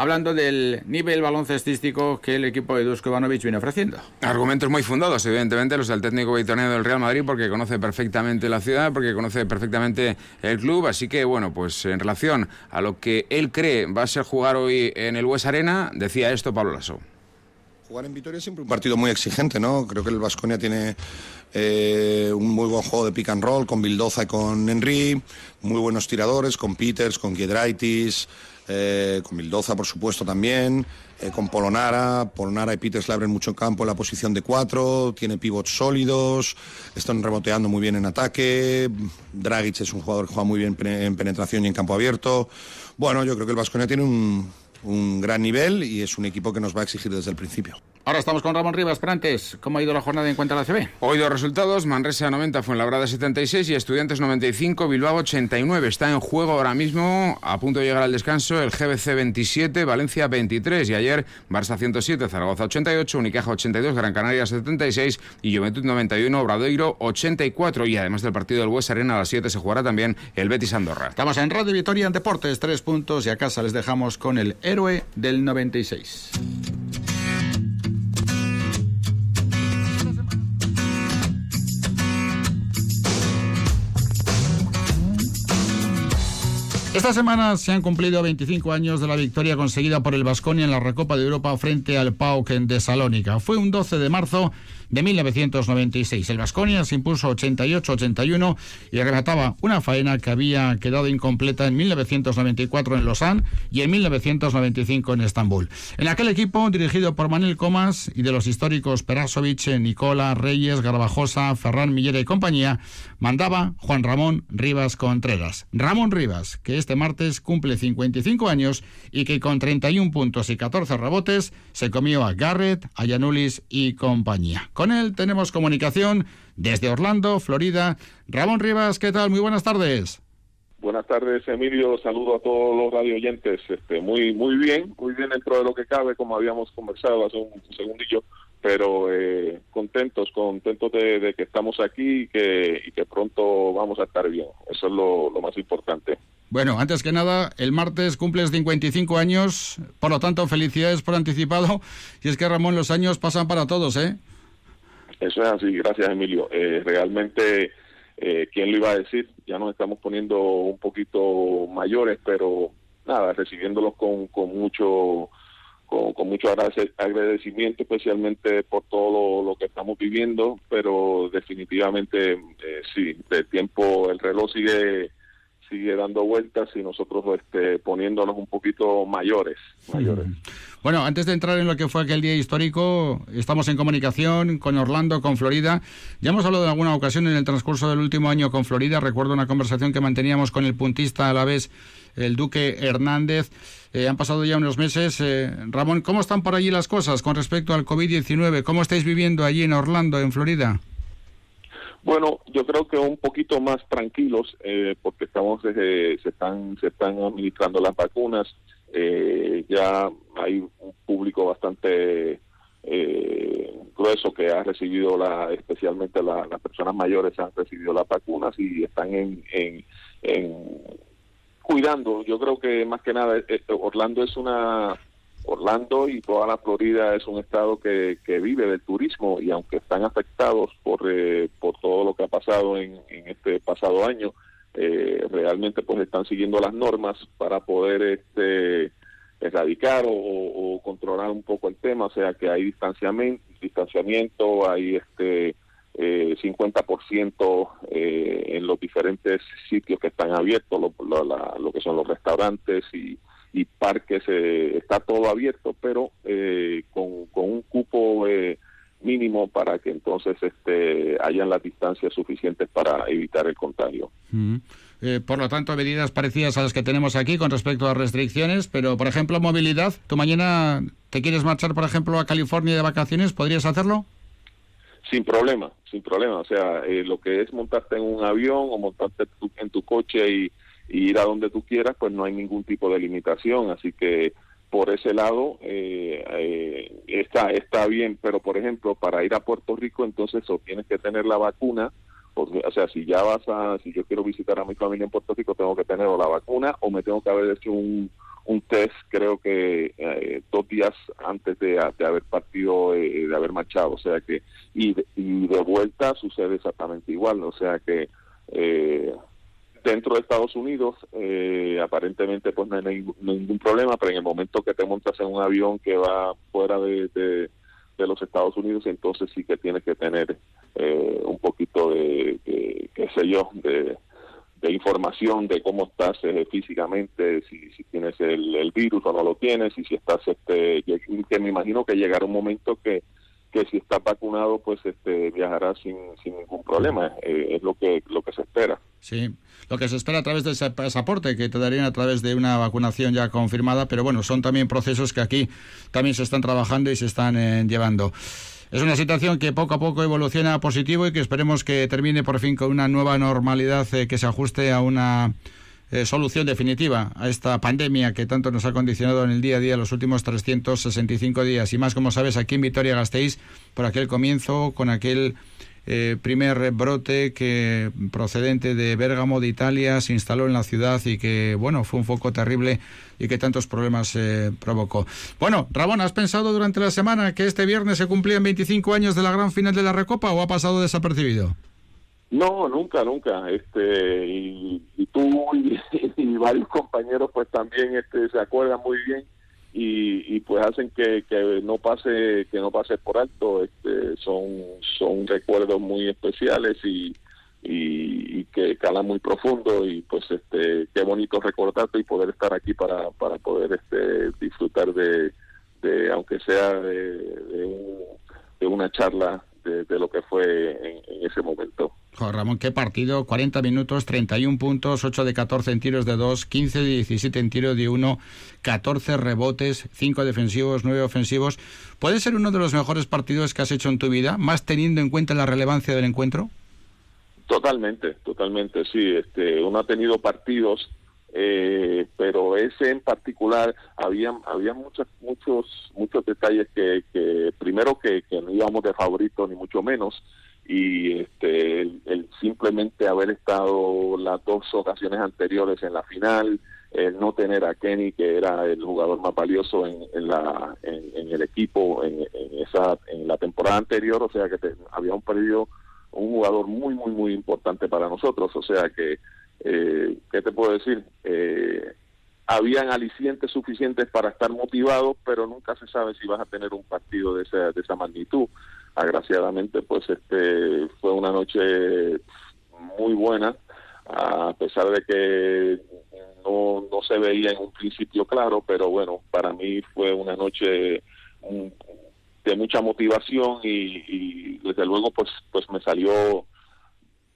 hablando del nivel baloncestístico que el equipo de Dusko Ivanovic viene ofreciendo. Argumentos muy fundados, evidentemente, los del técnico vitoriano del Real Madrid, porque conoce perfectamente la ciudad, porque conoce perfectamente el club. Así que, bueno, pues en relación a lo que él cree va a ser jugar hoy en el West Arena, decía esto Pablo Lasso. Jugar en Vitoria es siempre un partido muy exigente, ¿no? Creo que el Vasconia tiene eh, un muy buen juego de pick and roll con Bildoza y con Henry, muy buenos tiradores con Peters, con Giedraitis, eh, con Mildoza, por supuesto, también, eh, con Polonara. Polonara y Peters le abren mucho campo en la posición de cuatro, tiene pivots sólidos, están reboteando muy bien en ataque. Dragic es un jugador que juega muy bien en penetración y en campo abierto. Bueno, yo creo que el Vasconia tiene un, un gran nivel y es un equipo que nos va a exigir desde el principio. Ahora estamos con Ramón Rivas, pero antes, ¿cómo ha ido la jornada en cuanto a la CB? Hoy dos resultados, Manresa 90, Fuenlabrada 76 y Estudiantes 95, Bilbao 89. Está en juego ahora mismo, a punto de llegar al descanso, el GBC 27, Valencia 23 y ayer Barça 107, Zaragoza 88, Unicaja 82, Gran Canaria 76 y Juventud 91, Obradoiro 84 y además del partido del West Arena a las 7 se jugará también el Betis Andorra. Estamos en Radio Victoria en Deportes, tres puntos y a casa les dejamos con el héroe del 96. Esta semana se han cumplido 25 años de la victoria conseguida por el Vasconia en la Recopa de Europa frente al PAOK en Tesalónica. Fue un 12 de marzo de 1996. El Vasconia se impuso 88-81 y arrebataba una faena que había quedado incompleta en 1994 en Lausanne y en 1995 en Estambul. En aquel equipo, dirigido por Manuel Comas y de los históricos Perasovic, Nicola, Reyes, Garbajosa, Ferran Millera y compañía, mandaba Juan Ramón Rivas Contreras. Ramón Rivas, que este martes cumple 55 años y que con 31 puntos y 14 rebotes se comió a Garrett, a Yanulis y compañía. Con él tenemos comunicación desde Orlando, Florida. Ramón Rivas, ¿qué tal? Muy buenas tardes. Buenas tardes, Emilio. Saludo a todos los radio oyentes. Este, muy, muy bien, muy bien dentro de lo que cabe, como habíamos conversado hace un segundillo, pero eh, contentos, contentos de, que estamos aquí y que, y que pronto vamos a estar bien. Eso es lo, lo más importante. Bueno, antes que nada, el martes cumples 55 años, por lo tanto, felicidades por anticipado. Y es que, Ramón, los años pasan para todos, ¿eh? Eso es así, gracias Emilio. Eh, realmente, eh, ¿quién lo iba a decir? Ya nos estamos poniendo un poquito mayores, pero nada, recibiéndolos con, con mucho con, mucho agradecimiento, especialmente por todo lo que estamos viviendo, pero definitivamente eh, sí, de tiempo el reloj sigue sigue dando vueltas y nosotros este, poniéndonos un poquito mayores. mayores. Bueno, antes de entrar en lo que fue aquel día histórico, estamos en comunicación con Orlando, con Florida. Ya hemos hablado en alguna ocasión en el transcurso del último año con Florida. Recuerdo una conversación que manteníamos con el puntista a la vez, el Duque Hernández. Eh, han pasado ya unos meses. Eh, Ramón, ¿cómo están por allí las cosas con respecto al COVID-19? ¿Cómo estáis viviendo allí en Orlando, en Florida? Bueno, yo creo que un poquito más tranquilos eh, porque estamos se están se están administrando las vacunas. Eh, ya hay un público bastante eh, grueso que ha recibido la, especialmente las personas mayores han recibido las vacunas y están en, en, en cuidando. Yo creo que más que nada Orlando es una Orlando y toda la Florida es un estado que, que vive del turismo y aunque están afectados por, eh, por todo lo que ha pasado en, este pasado año, eh, realmente pues están siguiendo las normas para poder este erradicar o, controlar un poco el tema, o sea que hay distanciamiento, distanciamiento hay este eh, 50% eh, en los diferentes sitios que están abiertos, lo, lo que son los restaurantes y y parques eh, está todo abierto, pero eh, con, con, un cupo eh, mínimo para que entonces este, hayan las distancias suficientes para evitar el contagio. Eh, por lo tanto, medidas parecidas a las que tenemos aquí con respecto a restricciones, pero por ejemplo, movilidad. ¿Tú mañana te quieres marchar, por ejemplo, a California de vacaciones? ¿Podrías hacerlo? Sin problema, sin problema. O sea, eh, lo que es montarte en un avión o montarte en tu coche y, ir a donde tú quieras, pues no hay ningún tipo de limitación. Así que por ese lado eh, eh, está está bien. Pero por ejemplo, para ir a Puerto Rico, entonces o tienes que tener la vacuna. o sea, si ya vas a, si yo quiero visitar a mi familia en Puerto Rico, tengo que tener o la vacuna o me tengo que haber hecho un un test creo que eh, dos días antes de, haber partido, eh, de haber marchado, o sea que, y, y de vuelta sucede exactamente igual, o sea que eh, dentro de Estados Unidos aparentemente pues no hay ningún problema, pero en el momento que te montas en un avión que va fuera de, de, los Estados Unidos, entonces sí que tienes que tener un poquito de, de, qué sé yo, de información de cómo estás eh, físicamente, si, si tienes el, virus o no lo tienes, y si estás, este, que me imagino que llegará un momento que, que si estás vacunado, pues este, viajarás sin, sin ningún problema, eh, es lo que, lo que se espera. Sí, lo que se espera a través de ese pasaporte que te darían a través de una vacunación ya confirmada, pero bueno, son también procesos que aquí también se están trabajando y se están eh, llevando. Es una situación que poco a poco evoluciona positivo y que esperemos que termine por fin con una nueva normalidad eh, que se ajuste a una eh, solución definitiva a esta pandemia que tanto nos ha condicionado en el día a día los últimos 365 días. Y más, como sabes, aquí en Vitoria-Gasteiz, por aquel comienzo, con aquel eh, primer brote que procedente de Bérgamo, de Italia, se instaló en la ciudad y que, bueno, fue un foco terrible y que tantos problemas eh, provocó. Bueno, Ramón, ¿has pensado durante la semana que este viernes se cumplían 25 años de la gran final de la Recopa o ha pasado desapercibido? No, nunca, nunca. Este y, tú y, y, varios compañeros, pues también este se acuerdan muy bien y, y pues hacen que, no pase que no pase por alto este son son recuerdos muy especiales y, y, que calan muy profundo y pues este qué bonito recordarte y poder estar aquí para para poder este disfrutar de, de aunque sea de, de, una charla de, lo que fue en ese momento Ramón, qué partido, 40 minutos, 31 puntos, 8 de 14 en tiros de 2, 15 de 17 en tiros de 1, 14 rebotes, 5 defensivos, 9 ofensivos. ¿Puede ser uno de los mejores partidos que has hecho en tu vida, más teniendo en cuenta la relevancia del encuentro? Totalmente, totalmente, sí. Este, uno ha tenido partidos, eh, pero ese en particular había había muchos muchos muchos detalles que, que primero que, que no íbamos de favorito ni mucho menos y este el, simplemente haber estado las dos ocasiones anteriores en la final el no tener a Kenny que era el jugador más valioso en, la en, el equipo en, esa en la temporada anterior o sea que habíamos perdido un jugador muy muy muy importante para nosotros o sea que eh, qué te puedo decir eh, habían alicientes suficientes para estar motivados pero nunca se sabe si vas a tener un partido de esa de esa magnitud. Agraciadamente pues este fue una noche muy buena a pesar de que no, no se veía en un principio claro pero bueno para mí fue una noche mm, de mucha motivación y, desde luego pues pues me salió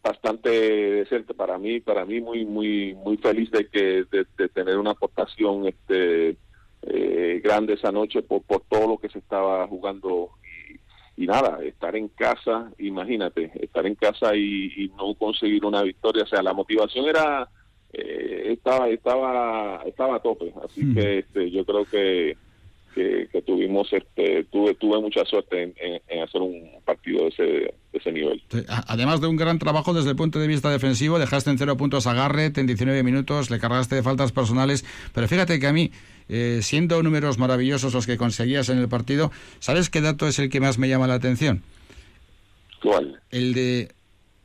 bastante decente para mí para mí muy muy muy feliz de que de, tener una aportación este eh, grande esa noche por, por todo lo que se estaba jugando y nada, estar en casa, imagínate, estar en casa y, no conseguir una victoria, o sea, la motivación era eh, estaba estaba estaba a tope, así hmm. que este, yo creo que, que, tuvimos este tuve tuve mucha suerte en, hacer un partido de ese, ese nivel. Además de un gran trabajo desde el punto de vista defensivo, dejaste en cero puntos a Garrett en 19 minutos, le cargaste de faltas personales, pero fíjate que a mí eh, siendo números maravillosos los que conseguías en el partido, ¿sabes qué dato es el que más me llama la atención? ¿Cuál? El de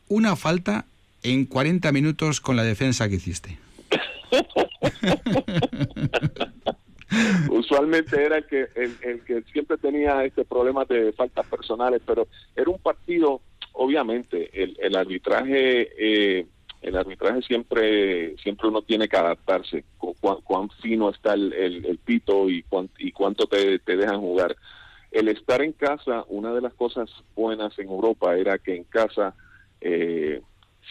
una falta en 40 minutos con la defensa que hiciste. Usualmente era el que, el, que siempre tenía este problema de faltas personales, pero era un partido, obviamente, el, el arbitraje eh, el arbitraje siempre siempre uno tiene que adaptarse cuán, cuán fino está el, el, pito y, y cuánto te, te, dejan jugar. El estar en casa, una de las cosas buenas en Europa era que en casa eh,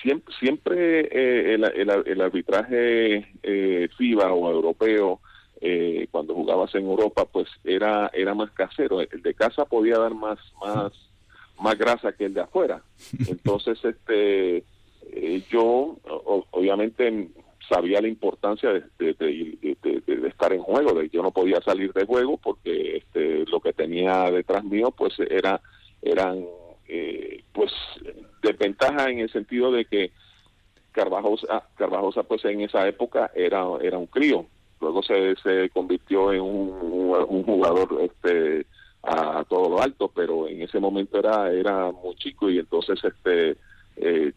siempre, siempre eh, el, arbitraje eh, FIBA o europeo, cuando jugabas en Europa, pues era, era más casero. El de casa podía dar más, más, más grasa que el de afuera. Entonces, este, yo obviamente sabía la importancia de, estar en juego, de yo no podía salir de juego porque este, lo que tenía detrás mío pues era eran eh, pues desventaja en el sentido de que Carvajosa, Carvajosa pues en esa época era era un crío, luego se, se convirtió en un, jugador este a, todo lo alto, pero en ese momento era era muy chico y entonces este eh,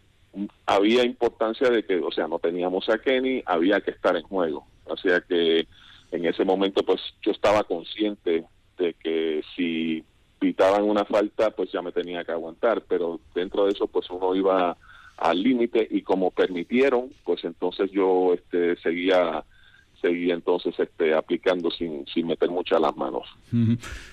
había importancia de que, o sea, no teníamos a Kenny, había que estar en juego. O sea que en ese momento, pues yo estaba consciente de que si pitaban una falta, pues ya me tenía que aguantar, pero dentro de eso, pues uno iba al límite y como permitieron, pues entonces yo este, seguía seguía entonces este, aplicando sin, sin meter muchas las manos.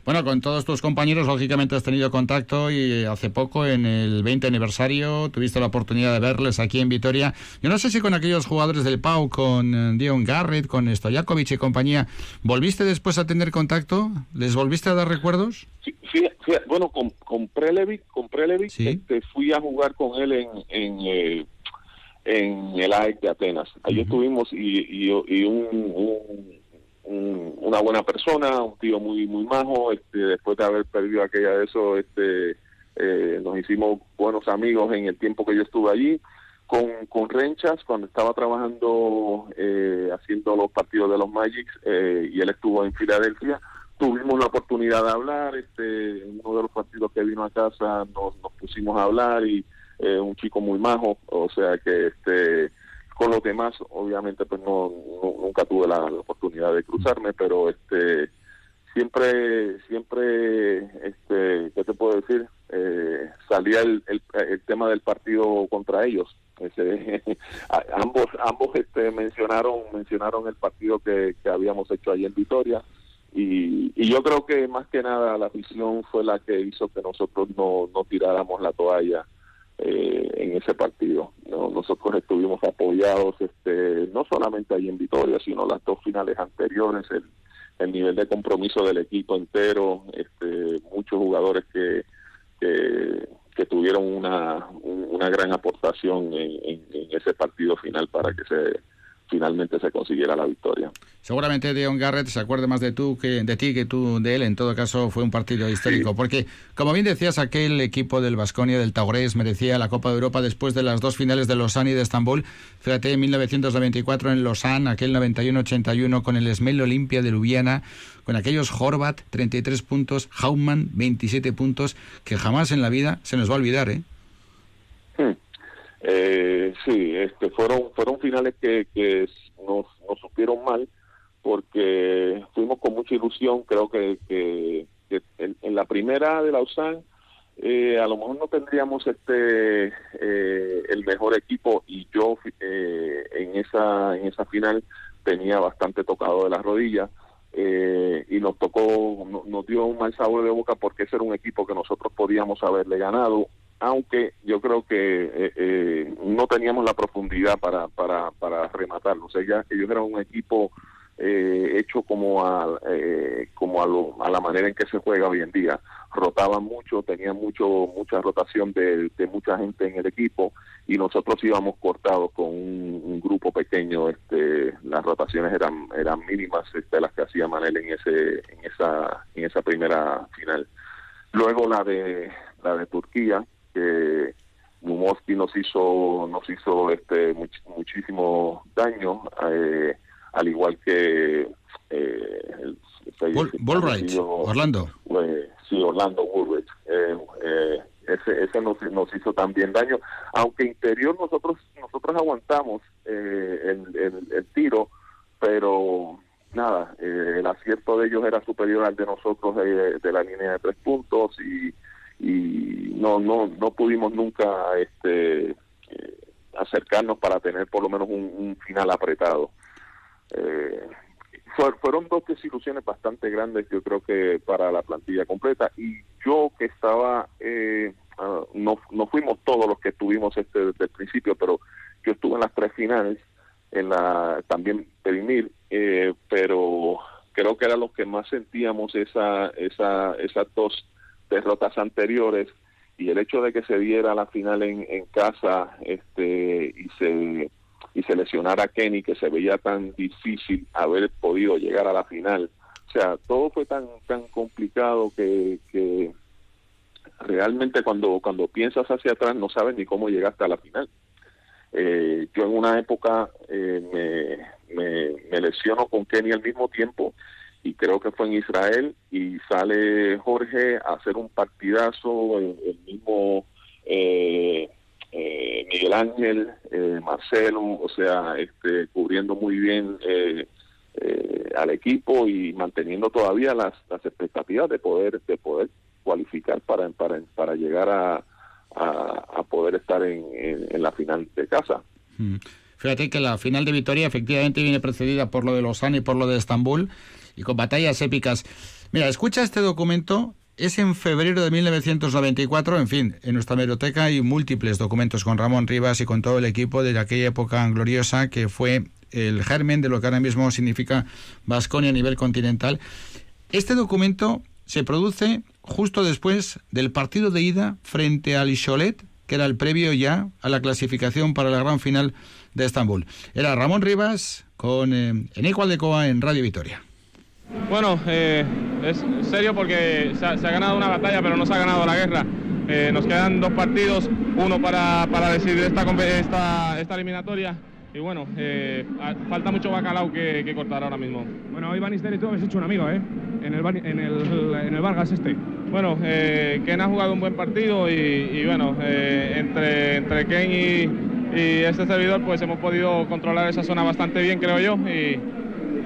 Bueno, con todos tus compañeros, lógicamente has tenido contacto y hace poco, en el 20 aniversario, tuviste la oportunidad de verles aquí en Vitoria. Yo no sé si con aquellos jugadores del Pau, con eh, Dion Garrett, con Stojakovic y compañía, ¿volviste después a tener contacto? ¿Les volviste a dar recuerdos? Sí, bueno, con, con Prelevic, con Prelevic este, fui a jugar con él en... en eh, en el AEC de Atenas. Allí estuvimos y, y, un, una buena persona, un tío muy muy majo. Este, después de haber perdido aquella de eso, este, eh, nos hicimos buenos amigos en el tiempo que yo estuve allí. Con, con Renchas, cuando estaba trabajando eh, haciendo los partidos de los Magics eh, y él estuvo en Filadelfia, tuvimos la oportunidad de hablar. Este, en uno de los partidos que vino a casa nos, nos pusimos a hablar y eh, un chico muy majo, o sea que este con los demás obviamente pues no, nunca tuve la, oportunidad de cruzarme, pero este siempre siempre este qué te puedo decir eh, salía el, el, tema del partido contra ellos. Ambos ambos este mencionaron mencionaron el partido que, habíamos hecho ahí en Vitoria. Y, y, yo creo que más que nada la afición fue la que hizo que nosotros no, no tiráramos la toalla eh, en ese partido. Nosotros estuvimos apoyados este, no solamente ahí en Vitoria, sino las dos finales anteriores, el, el nivel de compromiso del equipo entero, este, muchos jugadores que, que, tuvieron una, una gran aportación en ese partido final para que se finalmente se consiguiera la victoria. Seguramente Dion Garrett se acuerde más de tú que de ti que tú de él. En todo caso, fue un partido histórico. Porque, como bien decías, aquel equipo del Vasconia del Taurés merecía la Copa de Europa después de las dos finales de Lausanne y de Estambul. Fíjate, en 1994 en Lausanne, aquel 91-81 con el Esmel Olimpia de Ljubljana, con aquellos Horvat, 33 puntos, Haumann, 27 puntos, que jamás en la vida se nos va a olvidar, ¿eh? Hmm. Eh, sí, este, fueron fueron finales que, que nos, nos supieron mal porque fuimos con mucha ilusión. Creo que, que, en, la primera de la USAN eh, a lo mejor no tendríamos este eh, el mejor equipo y yo eh, en esa en esa final tenía bastante tocado de las rodillas eh, y nos tocó nos dio un mal sabor de boca porque ese era un equipo que nosotros podíamos haberle ganado aunque yo creo que eh, eh, no teníamos la profundidad para, para, para rematarlo. O sea, ya, ellos eran un equipo eh, hecho como a, como a, a, la manera en que se juega hoy en día. Rotaban mucho, tenían mucho mucha rotación de, de mucha gente en el equipo y nosotros íbamos cortados con un, grupo pequeño. Este, las rotaciones eran eran mínimas, este, las que hacía Manel en ese en esa en esa primera final. Luego la de la de Turquía, que Mumoski nos hizo nos hizo este muchísimo daño eh, al igual que eh, el, Orlando. Eh, sí Orlando Bullrich eh, ese ese nos, nos hizo también daño. Aunque interior nosotros nosotros aguantamos el, el, el, tiro pero nada el acierto de ellos era superior al de nosotros de la línea de tres puntos y y no no no pudimos nunca este eh, acercarnos para tener por lo menos un, final apretado eh, fueron dos desilusiones bastante grandes, yo creo que para la plantilla completa. Y yo que estaba, eh, ah, no, no fuimos todos los que estuvimos este, desde el principio, pero yo estuve en las tres finales, en la también Perimir, eh, pero creo que eran los que más sentíamos esa, esa, esas dos derrotas anteriores y el hecho de que se diera la final en, casa este y se y se lesionara a Kenny que se veía tan difícil haber podido llegar a la final. O sea todo fue tan tan complicado que, que realmente cuando cuando piensas hacia atrás no sabes ni cómo llegaste a la final. Eh, yo en una época eh, me, me, me lesiono con Kenny al mismo tiempo y creo que fue en Israel y sale Jorge a hacer un partidazo, el, el mismo eh, eh, Miguel Ángel, eh, Marcelo, o sea, este, cubriendo muy bien eh, al equipo y manteniendo todavía las, las expectativas de poder de poder cualificar para para, para llegar a, a, poder estar en, la final de casa. Mm. Fíjate que la final de Vitoria efectivamente viene precedida por lo de Lausanne y por lo de Estambul y con batallas épicas. Mira, escucha este documento, es en febrero de 1994, en fin, en nuestra biblioteca hay múltiples documentos con Ramón Rivas y con todo el equipo de aquella época gloriosa que fue el germen de lo que ahora mismo significa Vasconia a nivel continental. Este documento se produce justo después del partido de ida frente al Cholet, que era el previo ya a la clasificación para la gran final de Estambul. Era Ramón Rivas con eh, Eneco Aldecoa en Radio Vitoria. Bueno, eh, es serio porque se ha, se ha, ganado una batalla, pero no se ha ganado la guerra. Eh, nos quedan dos partidos, uno para, para decidir esta, esta, esta eliminatoria. Y bueno, eh, falta mucho bacalao que, que, cortar ahora mismo. Bueno, hoy Bannister y tú habéis hecho un amigo, ¿eh? En el, en el, en el Vargas este. Bueno, eh, Ken ha jugado un buen partido y, y bueno, entre, entre Ken y, y este servidor pues hemos podido controlar esa zona bastante bien, creo yo. Y,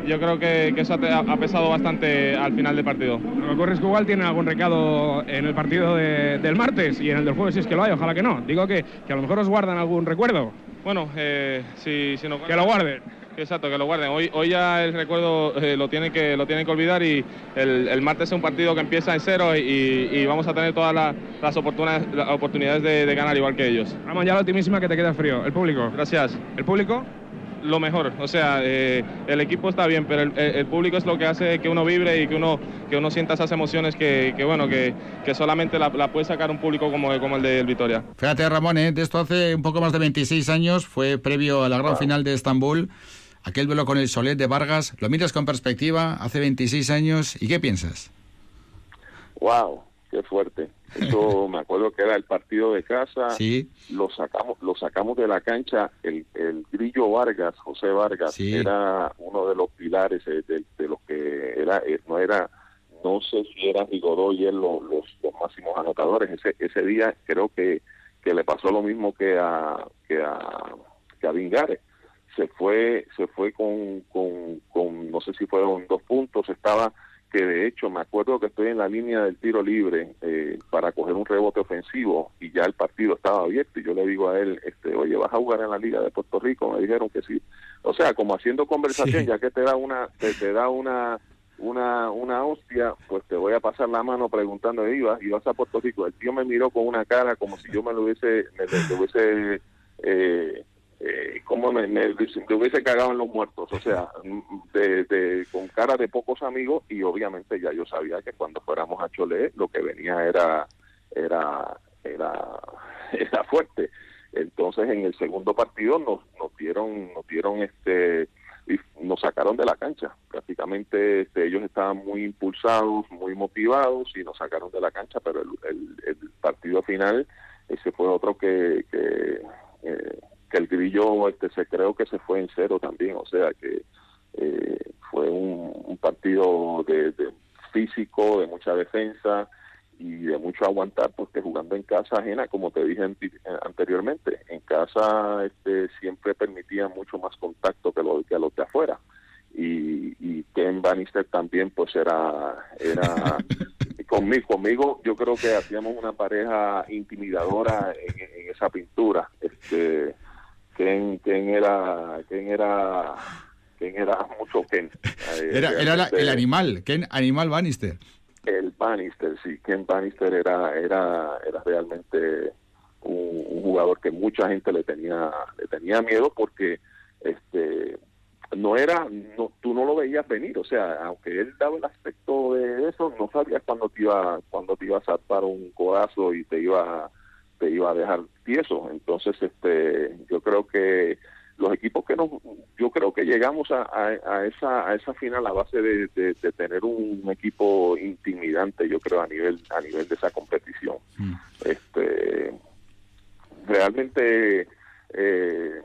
yo creo que, que eso ha, ha, pesado bastante al final del partido. Lo que ocurre es que igual tienen algún recado en el partido de, del martes y en el del jueves si es que lo hay, ojalá que no. Digo que, que a lo mejor os guardan algún recuerdo. Bueno, eh, si, si no... Que lo guarden. Exacto, que lo guarden. Hoy, hoy ya el recuerdo eh, lo, tienen que, lo tienen que olvidar y el, el, martes es un partido que empieza en cero y, y vamos a tener todas la, las oportunidades, las oportunidades de, de, ganar igual que ellos. Ramón, ya la optimísima que te queda frío. ¿El público? Gracias. ¿El público? Lo mejor. O sea, eh, el equipo está bien, pero el, el, público es lo que hace que uno vibre y que uno, que uno sienta esas emociones que, que bueno, que, que solamente la, la, puede sacar un público como, como el de Vitoria. Fíjate, Ramón, ¿eh? de esto hace un poco más de 26 años, fue previo a la gran wow. final de Estambul. Aquel duelo con el Solet de Vargas, lo miras con perspectiva, hace 26 años, ¿y qué piensas? ¡Wow! ¡Qué fuerte! Eso me acuerdo que era el partido de casa. Sí. Lo sacamos, lo sacamos de la cancha. El, el Grillo Vargas, José Vargas, sí. era uno de los pilares de, de, de los que era, eh, no era, no sé si era Rigodó y él los, los, los, máximos anotadores. Ese, ese día creo que, que le pasó lo mismo que a, que a, que a Vingares. Se fue, se fue con, con, con, no sé si fueron dos puntos, estaba que de hecho me acuerdo que estoy en la línea del tiro libre eh, para coger un rebote ofensivo y ya el partido estaba abierto y yo le digo a él, este, oye, vas a jugar en la Liga de Puerto Rico, me dijeron que sí. O sea, como haciendo conversación, sí. ya que te da una, te, te, da una una una hostia, pues te voy a pasar la mano preguntando, ibas, ibas a Puerto Rico. El tío me miró con una cara como si yo me lo hubiese, me, me, me hubiese eh, eh, como me, me, me, hubiese cagado en los muertos, o sea, de, de, con cara de pocos amigos y obviamente ya yo sabía que cuando fuéramos a Chole lo que venía era era era era fuerte. Entonces en el segundo partido nos, nos dieron nos dieron este y nos sacaron de la cancha. Prácticamente este, ellos estaban muy impulsados, muy motivados y nos sacaron de la cancha, pero el, el, el partido final ese fue otro que, que eh, que el grillo este se creo que se fue en cero también o sea que eh, fue un, un partido de, de, físico de mucha defensa y de mucho aguantar porque jugando en casa ajena como te dije en, anteriormente en casa este siempre permitía mucho más contacto que, lo, que los de afuera. Y, y Ken Bannister también pues era era conmigo conmigo yo creo que hacíamos una pareja intimidadora en, en esa pintura este quién quién era quién era Ken era mucho Ken. Era era el animal, Ken Animal Bannister. El Bannister, sí, Ken Bannister era, era, era realmente un, jugador que mucha gente le tenía, le tenía miedo porque este no era, no, tú no lo veías venir, o sea, aunque él daba el aspecto de eso, no sabías cuándo te iba, cuando te iba a saltar un codazo y te iba, te iba a dejar tieso. Entonces, este, yo creo que los equipos que nos, yo creo que llegamos a, a, esa, a esa final a base de, de, tener un equipo intimidante, yo creo a nivel, a nivel de esa competición. Mm. Este, realmente. Eh,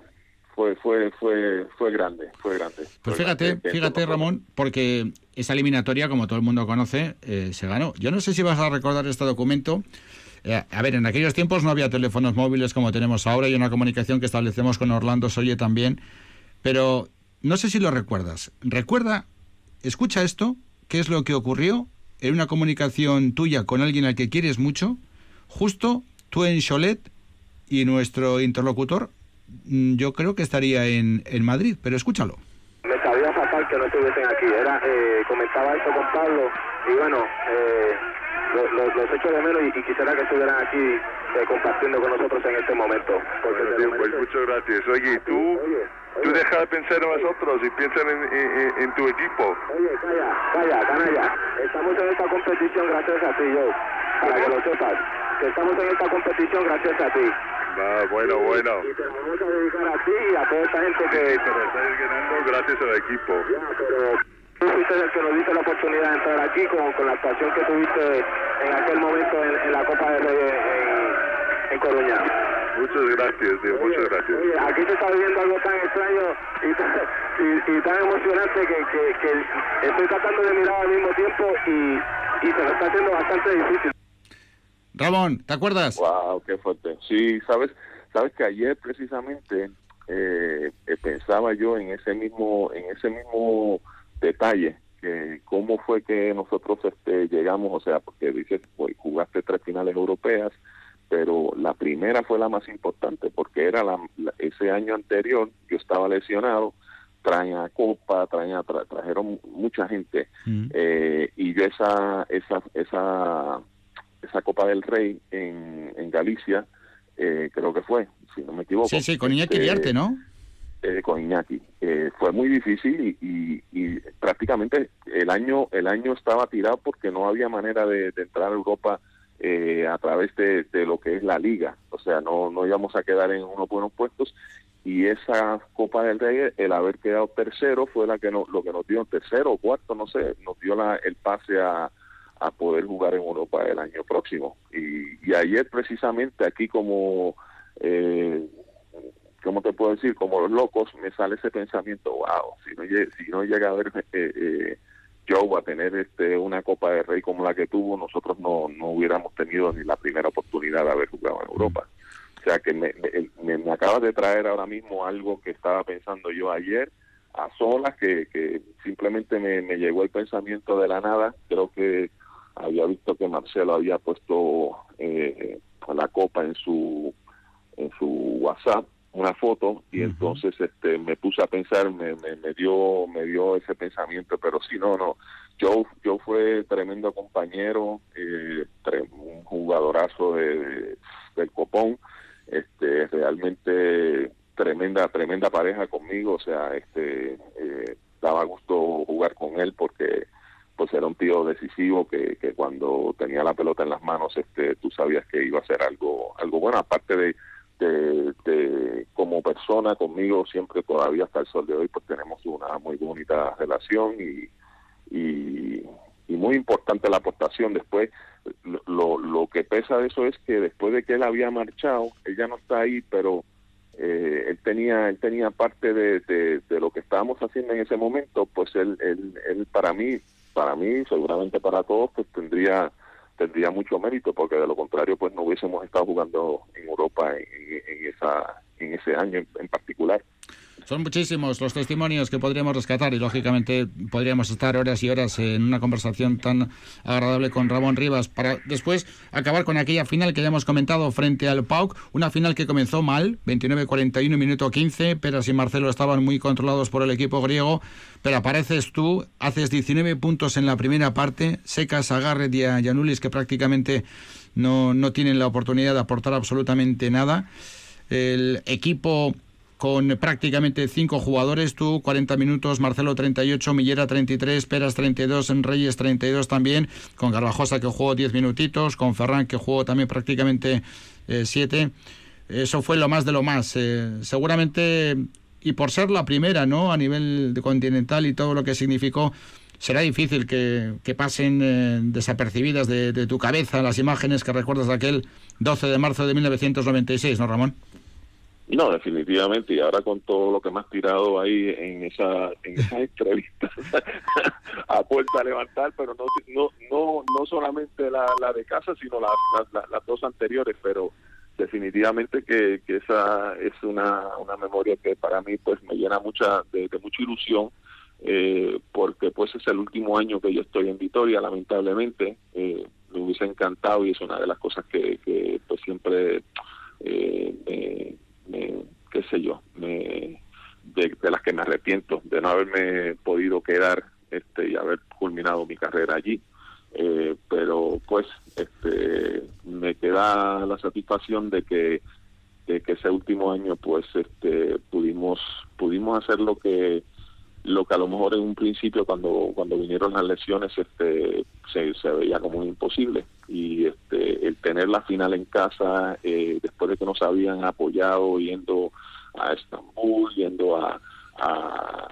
fue, fue, fue, fue grande, fue grande. Pues fíjate, fíjate Ramón, porque esa eliminatoria, como todo el mundo conoce, eh, se ganó. Yo no sé si vas a recordar este documento. Eh, a ver, en aquellos tiempos no había teléfonos móviles como tenemos ahora y una comunicación que establecemos con Orlando Soye también, pero no sé si lo recuerdas. Recuerda, escucha esto, qué es lo que ocurrió en una comunicación tuya con alguien al que quieres mucho, justo tú en Cholet y nuestro interlocutor Mm, yo creo que estaría en, en Madrid, pero escúchalo. Me sabía fatal que no estuviesen aquí. Era, eh, comentaba esto con Pablo y bueno, eh, los, los, echo de menos y, quisiera que estuvieran aquí eh, compartiendo con nosotros en este momento. Bueno, pues muchas gracias. Oye, tú, tú deja de pensar en nosotros y piensa en, en, tu equipo. Oye, calla, calla, canalla. Estamos en esta competición gracias a ti, yo, para que lo sepas. Que estamos en esta competición gracias a ti. Ah, bueno, bueno. Y te vamos a dedicar a ti y a toda esta gente que... Sí, pero estás ganando gracias al equipo. Ya, pero tú fuiste el que nos diste la oportunidad de entrar aquí con, con la actuación que tuviste en aquel momento en, la Copa de Reyes en, en Coruña. Muchas gracias, tío, muchas gracias. Oye, aquí se está viviendo algo tan extraño y tan, y, tan emocionante que, que, que, estoy tratando de mirar al mismo tiempo y, y se me está haciendo bastante difícil. Ramón, ¿te acuerdas? Wow, qué fuerte. Sí, sabes, sabes que ayer precisamente eh, eh, pensaba yo en ese mismo, en ese mismo detalle que cómo fue que nosotros este, llegamos, o sea, porque dices, pues, jugaste tres finales europeas, pero la primera fue la más importante porque era la, ese año anterior yo estaba lesionado, traían Copa, traían, trajeron mucha gente mm. eh, y yo esa esa esa esa Copa del Rey en, en Galicia, eh, creo que fue, si no me equivoco. Sí, sí, con Iñaki este, ¿no? Eh, con Iñaki. Eh, fue muy difícil y, y, prácticamente el año el año estaba tirado porque no había manera de, entrar a Europa a través de, lo que es la liga. O sea, no, no íbamos a quedar en unos buenos puestos y esa Copa del Rey, el haber quedado tercero fue la que no, lo que nos dio tercero o cuarto, no sé, nos dio la, el pase a, a poder jugar en Europa el año próximo. Y, ayer precisamente aquí como, eh, ¿cómo te puedo decir? Como los locos, me sale ese pensamiento, wow, si no, si no llega a ver eh, eh, Joe a tener este una Copa de Rey como la que tuvo, nosotros no, no hubiéramos tenido ni la primera oportunidad de haber jugado en Europa. O sea que me, me, me acabas de traer ahora mismo algo que estaba pensando yo ayer a solas, que, simplemente me, me llegó el pensamiento de la nada. Creo que había visto que Marcelo había puesto eh, la copa en su en su WhatsApp una foto y entonces este me puse a pensar me, me, dio me dio ese pensamiento pero sí no no. Yo yo fue tremendo compañero eh, un jugadorazo de, del copón este realmente tremenda tremenda pareja conmigo o sea este eh, daba gusto jugar con él porque pues era un tío decisivo que, que cuando tenía la pelota en las manos este tú sabías que iba a ser algo algo bueno. Aparte de, de, como persona conmigo siempre todavía hasta el sol de hoy pues tenemos una muy bonita relación y, y, muy importante la aportación. Después lo, lo que pesa de eso es que después de que él había marchado él ya no está ahí pero eh, él tenía él tenía parte de, de, de, lo que estábamos haciendo en ese momento pues él, él, él para mí para mí, seguramente para todos, pues tendría tendría mucho mérito, porque de lo contrario, pues no hubiésemos estado jugando en Europa en, esa en ese año en, particular. Son muchísimos los testimonios que podríamos rescatar y lógicamente podríamos estar horas y horas en una conversación tan agradable con Ramón Rivas para después acabar con aquella final que ya hemos comentado frente al PAUC, una final que comenzó mal, 29-41, minuto 15, pero y Marcelo estaban muy controlados por el equipo griego, pero apareces tú, haces 19 puntos en la primera parte, secas a Garrett y a Yanulis que prácticamente no, no tienen la oportunidad de aportar absolutamente nada. El equipo con prácticamente cinco jugadores, tú 40 minutos, Marcelo 38, Millera 33, Peras 32, Reyes 32 también, con Garbajosa que jugó 10 minutitos, con Ferran que jugó también prácticamente 7. Eh, Eso fue lo más de lo más. Eh, seguramente, y por ser la primera, ¿no? A nivel continental y todo lo que significó, será difícil que, pasen eh, desapercibidas de, de tu cabeza las imágenes que recuerdas de aquel 12 de marzo de 1996, ¿no, Ramón? No, definitivamente, y ahora con todo lo que me has tirado ahí en esa, en esa entrevista a puerta a levantar, pero no no no, no solamente la, la de casa, sino las, las, dos anteriores, pero definitivamente que, que esa es una, una memoria que para mí pues me llena mucha de, mucha ilusión, eh, porque pues es el último año que yo estoy en Vitoria, lamentablemente, eh, me hubiese encantado y es una de las cosas que, que pues siempre... Eh, qué sé yo, me, de, las que me arrepiento, de no haberme podido quedar este y haber culminado mi carrera allí. Eh, pero pues este me queda la satisfacción de que de que ese último año pues este pudimos pudimos hacer lo que lo que a lo mejor en un principio cuando cuando vinieron las lesiones este se, se veía como imposible. Y este el tener la final en casa eh, después de que nos habían apoyado yendo a Estambul yendo a a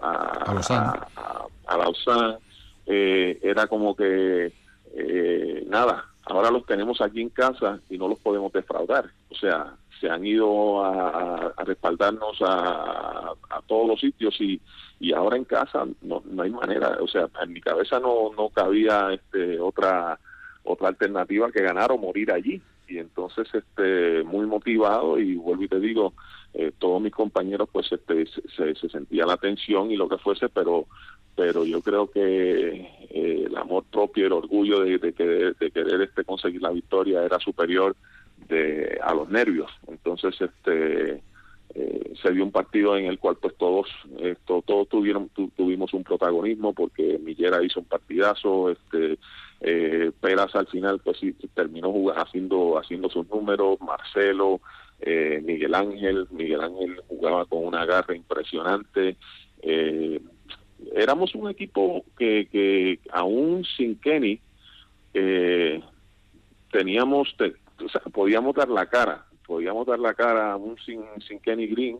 a, a, Lausanne, eh, era como que eh, nada ahora los tenemos aquí en casa y no los podemos defraudar. O sea se han ido a, respaldarnos a, todos los sitios y, y ahora en casa no, no hay manera, o sea, en mi cabeza no, no cabía este, otra otra alternativa que ganar o morir allí. Y entonces este muy motivado y vuelvo y te digo eh, todos mis compañeros pues este se, se, sentía la tensión y lo que fuese pero pero yo creo que eh, el amor propio el orgullo de, de, querer, de querer este conseguir la victoria era superior de, a los nervios. Entonces, este eh, se dio un partido en el cual pues todos esto, todos tuvieron tuvimos un protagonismo porque Millera hizo un partidazo este eh, Peras al final pues terminó jugando, haciendo haciendo sus números Marcelo eh, Miguel Ángel Miguel Ángel jugaba con una garra impresionante eh, éramos un equipo que, que aún sin Kenny eh, teníamos podíamos dar la cara, podíamos dar la cara aún sin, sin Kenny Green,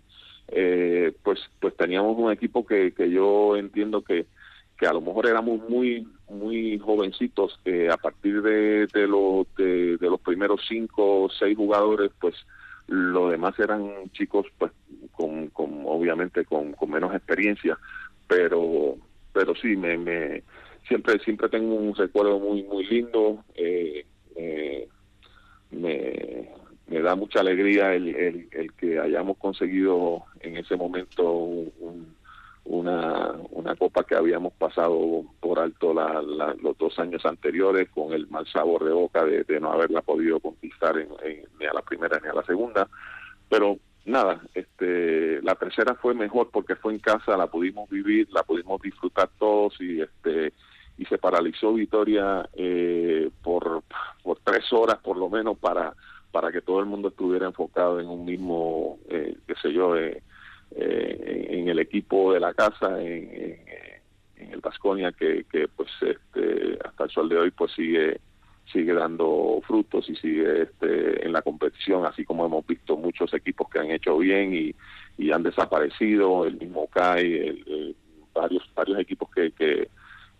eh, pues pues teníamos un equipo que, que yo entiendo que, que a lo mejor éramos muy muy jovencitos, que a partir de, de, los de, los primeros cinco o seis jugadores, pues lo demás eran chicos pues con, con obviamente con, con menos experiencia, pero pero sí me, me siempre siempre tengo un recuerdo muy muy lindo eh, eh, me, me da mucha alegría el, el, que hayamos conseguido en ese momento una, una copa que habíamos pasado por alto la, los dos años anteriores con el mal sabor de boca de, no haberla podido conquistar ni a la primera ni a la segunda. Pero nada, este, la tercera fue mejor porque fue en casa, la pudimos vivir, la pudimos disfrutar todos y este y se paralizó Vitoria eh, por, por tres horas por lo menos para, para que todo el mundo estuviera enfocado en un mismo, eh, qué sé yo, eh, eh en el equipo de la casa, en, en, el Vasconia, que, que pues este, hasta el sol de hoy pues sigue sigue dando frutos y sigue este, en la competición, así como hemos visto muchos equipos que han hecho bien y, y han desaparecido, el mismo CAI, el, varios varios equipos que, que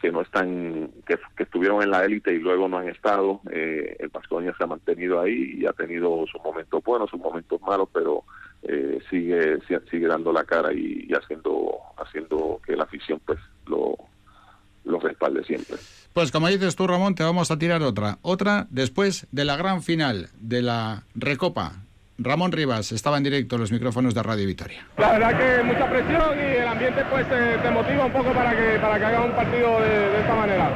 que no están, que, estuvieron en la élite y luego no han estado. Eh, el Vasconia se ha mantenido ahí y ha tenido sus momentos buenos, sus momentos malos, pero eh, sigue sigue dando la cara y, haciendo haciendo que la afición pues lo, lo respalde siempre. Pues como dices tú, Ramón, te vamos a tirar otra. Otra después de la gran final de la Recopa Ramón Rivas estaba en directo en los micrófonos de Radio Victoria. La verdad que mucha presión y el ambiente pues eh, te motiva un poco para que, para que haga un partido de, de esta manera.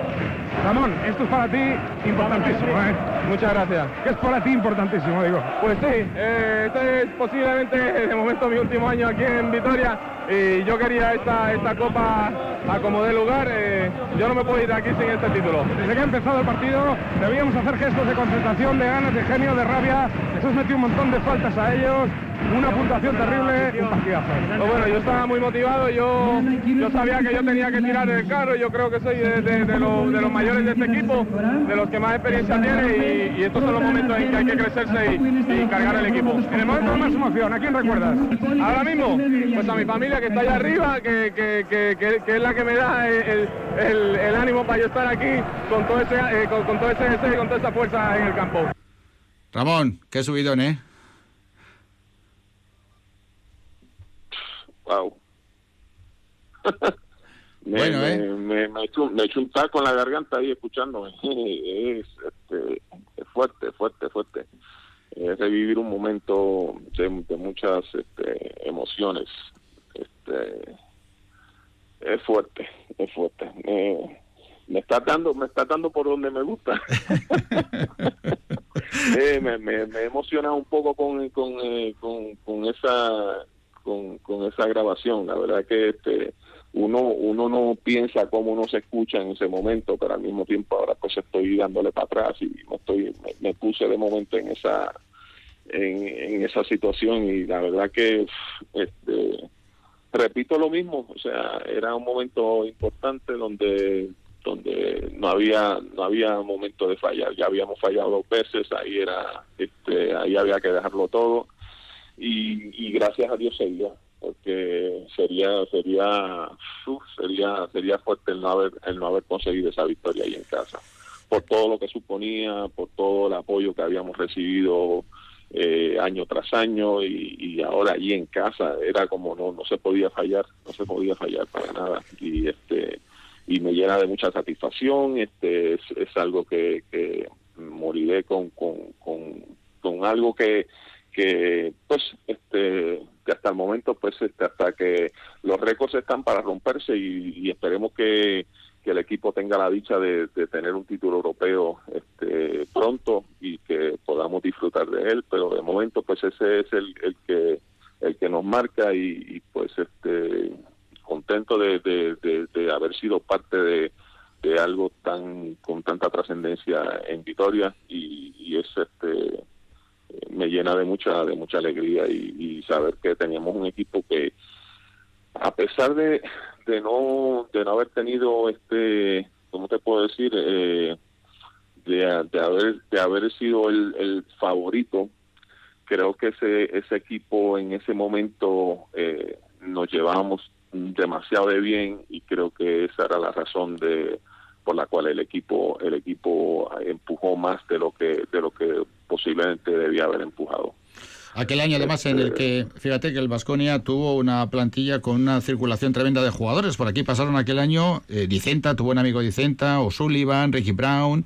Ramón, esto es para ti importantísimo, ¿eh? Muchas gracias. ¿Qué es para ti importantísimo, digo? Pues sí, eh, este es posiblemente de momento mi último año aquí en Vitoria y yo quería esta, esta copa a como dé lugar. eh, yo no me puedo ir de aquí sin este título. Desde que ha empezado el partido debíamos hacer gestos de concentración, de ganas, de genio, de rabia. Jesús metió un montón de faltas a ellos, una puntuación terrible, un bueno, yo estaba muy motivado, yo, yo sabía que yo tenía que tirar el carro, yo creo que soy de, los, mayores de este equipo, de los que más experiencia tiene y, estos son los momentos en que hay que crecerse y, cargar el equipo. En el momento de más emoción, ¿a quién recuerdas? Ahora mismo, pues a mi familia que está allá arriba, que, que- que- es la que me da el, el- el ánimo para yo estar aquí con todo ese, eh, con, con todo ese con toda esa fuerza en el campo. Ramón, qué subidón, ¿eh? Wow. me, Bueno, me, ¿eh? me, me echo, me echo un taco en la garganta ahí escuchándome. Es, este, es fuerte, fuerte, fuerte. Es revivir un momento de, de muchas este, emociones. Este, es fuerte, es fuerte. Me, me está dando, me está dando por donde me gusta. Eh, me, me, me emociona un poco con, con, eh, con, con esa con, con esa grabación. La verdad que este uno uno no piensa cómo uno se escucha en ese momento, pero al mismo tiempo ahora pues estoy dándole para atrás y me estoy me, me puse de momento en esa en, en esa situación y la verdad que este repito lo mismo, o sea, era un momento importante donde donde no había no había momento de fallar, ya habíamos fallado dos veces, ahí era este ahí había que dejarlo todo. Y, y gracias a Dios seguía porque sería sería uf, sería sería fuerte el no haber el no haber conseguido esa victoria ahí en casa. Por todo lo que suponía por todo el apoyo que habíamos recibido eh, año tras año y, y ahora allí en casa era como no no se podía fallar no se podía fallar para nada. Y este y me llena de mucha satisfacción este es, es algo que, que moriré con, con, con, con algo que que pues este que hasta el momento pues este, hasta que los récords están para romperse y, esperemos que, que el equipo tenga la dicha de, de tener un título europeo este pronto y que podamos disfrutar de él pero de momento pues ese es el, el que el que nos marca y, pues este contento de, haber sido parte de, algo tan con tanta trascendencia en Vitoria y, es este me llena de mucha de mucha alegría y, saber que teníamos un equipo que a pesar de, de no de no haber tenido este cómo te puedo decir eh, de, de haber de haber sido el, el favorito creo que ese ese equipo en ese momento eh, nos llevábamos demasiado de bien y creo que esa era la razón de por la cual el equipo el equipo empujó más de lo que de lo que posiblemente debía haber empujado Aquel año, además, en el que, fíjate que el Vasconia tuvo una plantilla con una circulación tremenda de jugadores. Por aquí pasaron aquel año eh, Dicenta, tuvo un amigo Dicenta, O'Sullivan, Ricky Brown,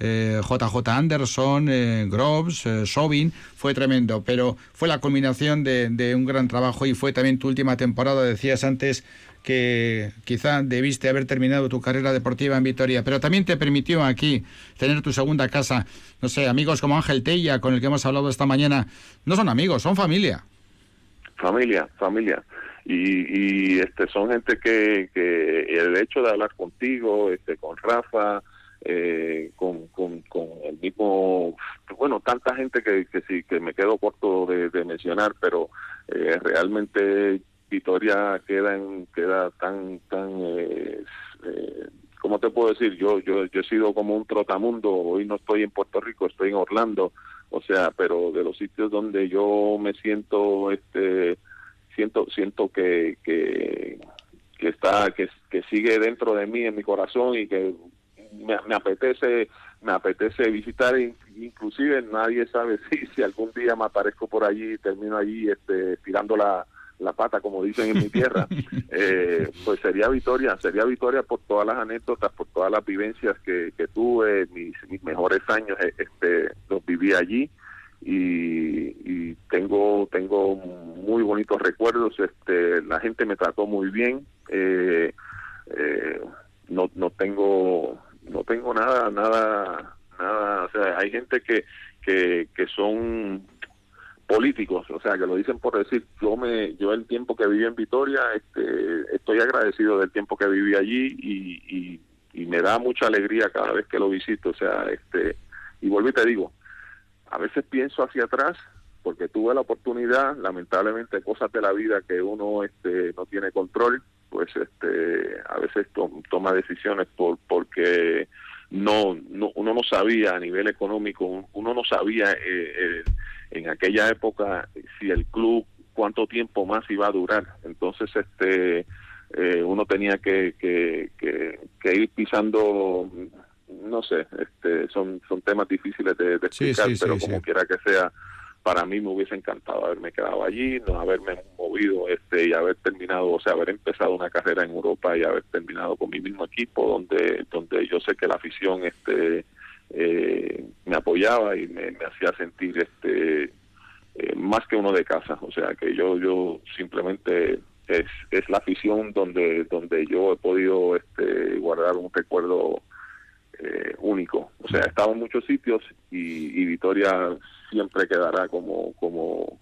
eh, JJ Anderson, eh, Groves, eh, Sobin. Fue tremendo, pero fue la culminación de, un gran trabajo y fue también tu última temporada. Decías antes que quizá debiste haber terminado tu carrera deportiva en Vitoria, pero también te permitió aquí tener tu segunda casa. No sé, amigos como Ángel Tella, con el que hemos hablado esta mañana, no son amigos, son familia. familia familia y, y este son gente que, que el hecho de hablar contigo este con Rafa eh, con, con, con el mismo bueno tanta gente que, que sí que me quedo corto de, mencionar pero eh, realmente Vitoria queda en, queda tan tan eh, eh, ¿cómo te puedo decir? Yo, yo, yo he sido como un trotamundo, hoy no estoy en Puerto Rico, estoy en Orlando, o sea, pero de los sitios donde yo me siento, este, siento, siento que, que, que está, que, que sigue dentro de mí, en mi corazón y que me, me apetece, me apetece visitar, in- inclusive nadie sabe si, si algún día me aparezco por allí y termino allí, este, tirando la, la pata, como dicen en mi tierra, eh, pues sería victoria, sería victoria por todas las anécdotas, por todas las vivencias que, que tuve, mis, mis mejores años, eh, este, los viví allí. Y, tengo tengo muy bonitos recuerdos este la gente me trató muy bien eh, eh, no no tengo no tengo nada nada nada o sea hay gente que que, que son políticos, o sea, que lo dicen por decir, yo me yo el tiempo que viví en Vitoria, este, estoy agradecido del tiempo que viví allí y, y, me da mucha alegría cada vez que lo visito, o sea, este y vuelvo y te digo, a veces pienso hacia atrás porque tuve la oportunidad, lamentablemente cosas de la vida que uno este no tiene control, pues este a veces toma decisiones por porque no, no uno no sabía a nivel económico, uno no sabía eh, eh en aquella época si el club cuánto tiempo más iba a durar. Entonces, este, eh, uno tenía que, que, que, ir pisando, no sé, este, son, son temas difíciles de, explicar, pero como quiera que sea, para mí me hubiese encantado haberme quedado allí, no haberme movido este y haber terminado, o sea, haber empezado una carrera en Europa y haber terminado con mi mismo equipo, donde, donde yo sé que la afición, este, eh, me apoyaba y me, hacía sentir este eh, más que uno de casa. O sea que yo yo simplemente es, es la afición donde donde yo he podido este guardar un recuerdo eh, único. O sea he estado en muchos sitios y, y Vitoria siempre quedará como como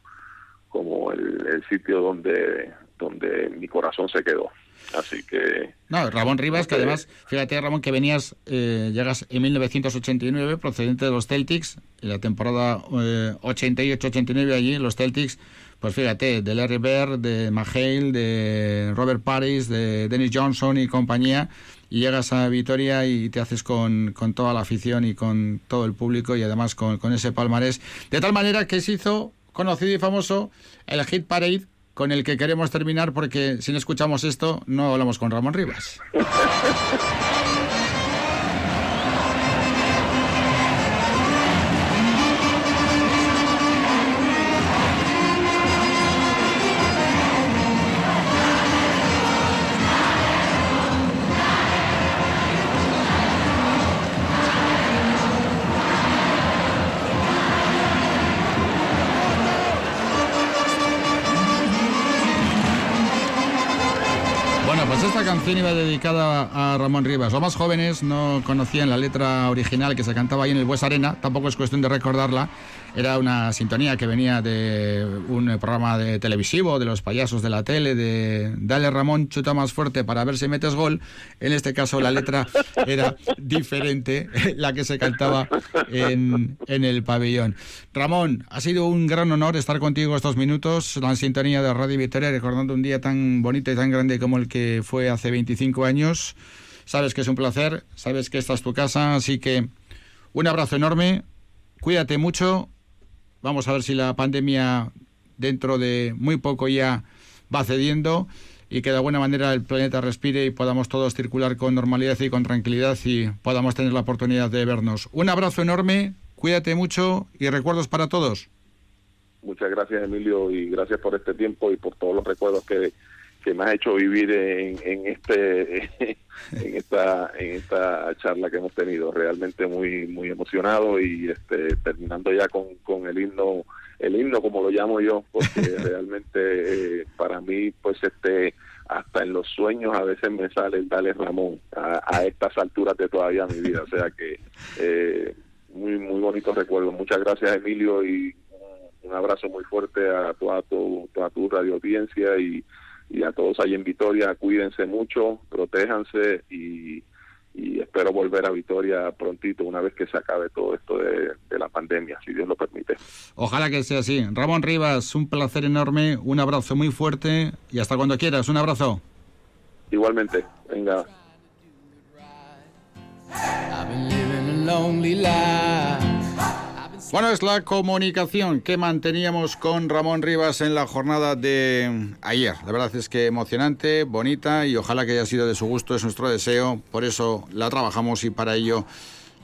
como el, el sitio donde donde mi corazón se quedó. Así que... No, Ramón Rivas, que además, fíjate Ramón, que venías, eh, llegas en 1989, procedente de los Celtics, en la temporada 88-89 eh, allí, los Celtics, pues fíjate, de Larry Bird, de McHale, de Robert Paris, de Dennis Johnson y compañía, y llegas a Vitoria y te haces con, con toda la afición y con todo el público y además con, con ese palmarés, de tal manera que se hizo conocido y famoso el Hit Parade con el que queremos terminar porque si no escuchamos esto no hablamos con Ramón Rivas. canción iba dedicada a Ramón Rivas. Los más jóvenes no conocían la letra original que se cantaba ahí en el Bues Arena, tampoco es cuestión de recordarla. Era una sintonía que venía de un programa de televisivo, de los payasos de la tele, de Dale Ramón, chuta más fuerte para ver si metes gol. En este caso la letra era diferente, la que se cantaba en, en el pabellón. Ramón, ha sido un gran honor estar contigo estos minutos, la sintonía de Radio Victoria, recordando un día tan bonito y tan grande como el que fue hace 25 años. Sabes que es un placer, sabes que esta es tu casa, así que un abrazo enorme, cuídate mucho. Vamos a ver si la pandemia dentro de muy poco ya va cediendo y que de alguna manera el planeta respire y podamos todos circular con normalidad y con tranquilidad y podamos tener la oportunidad de vernos. Un abrazo enorme, cuídate mucho y recuerdos para todos. Muchas gracias Emilio y gracias por este tiempo y por todos los recuerdos que que me ha hecho vivir en, en este en esta en esta charla que hemos tenido. Realmente muy muy emocionado y este terminando ya con, con el himno el himno como lo llamo yo porque realmente eh, para mí pues este hasta en los sueños a veces me sale el Dale Ramón a, estas alturas de todavía mi vida. O sea que eh, muy muy bonitos recuerdos muchas gracias Emilio y un, abrazo muy fuerte a toda tu toda tu radio audiencia y y a todos ahí en Vitoria, cuídense mucho, protéjanse y, espero volver a Vitoria prontito una vez que se acabe todo esto de, de, la pandemia, si Dios lo permite. Ojalá que sea así. Ramón Rivas, un placer enorme, un abrazo muy fuerte y hasta cuando quieras, un abrazo. Igualmente, venga. Bueno, es la comunicación que manteníamos con Ramón Rivas en la jornada de ayer. La verdad es que emocionante, bonita y ojalá que haya sido de su gusto, es nuestro deseo. Por eso la trabajamos y para ello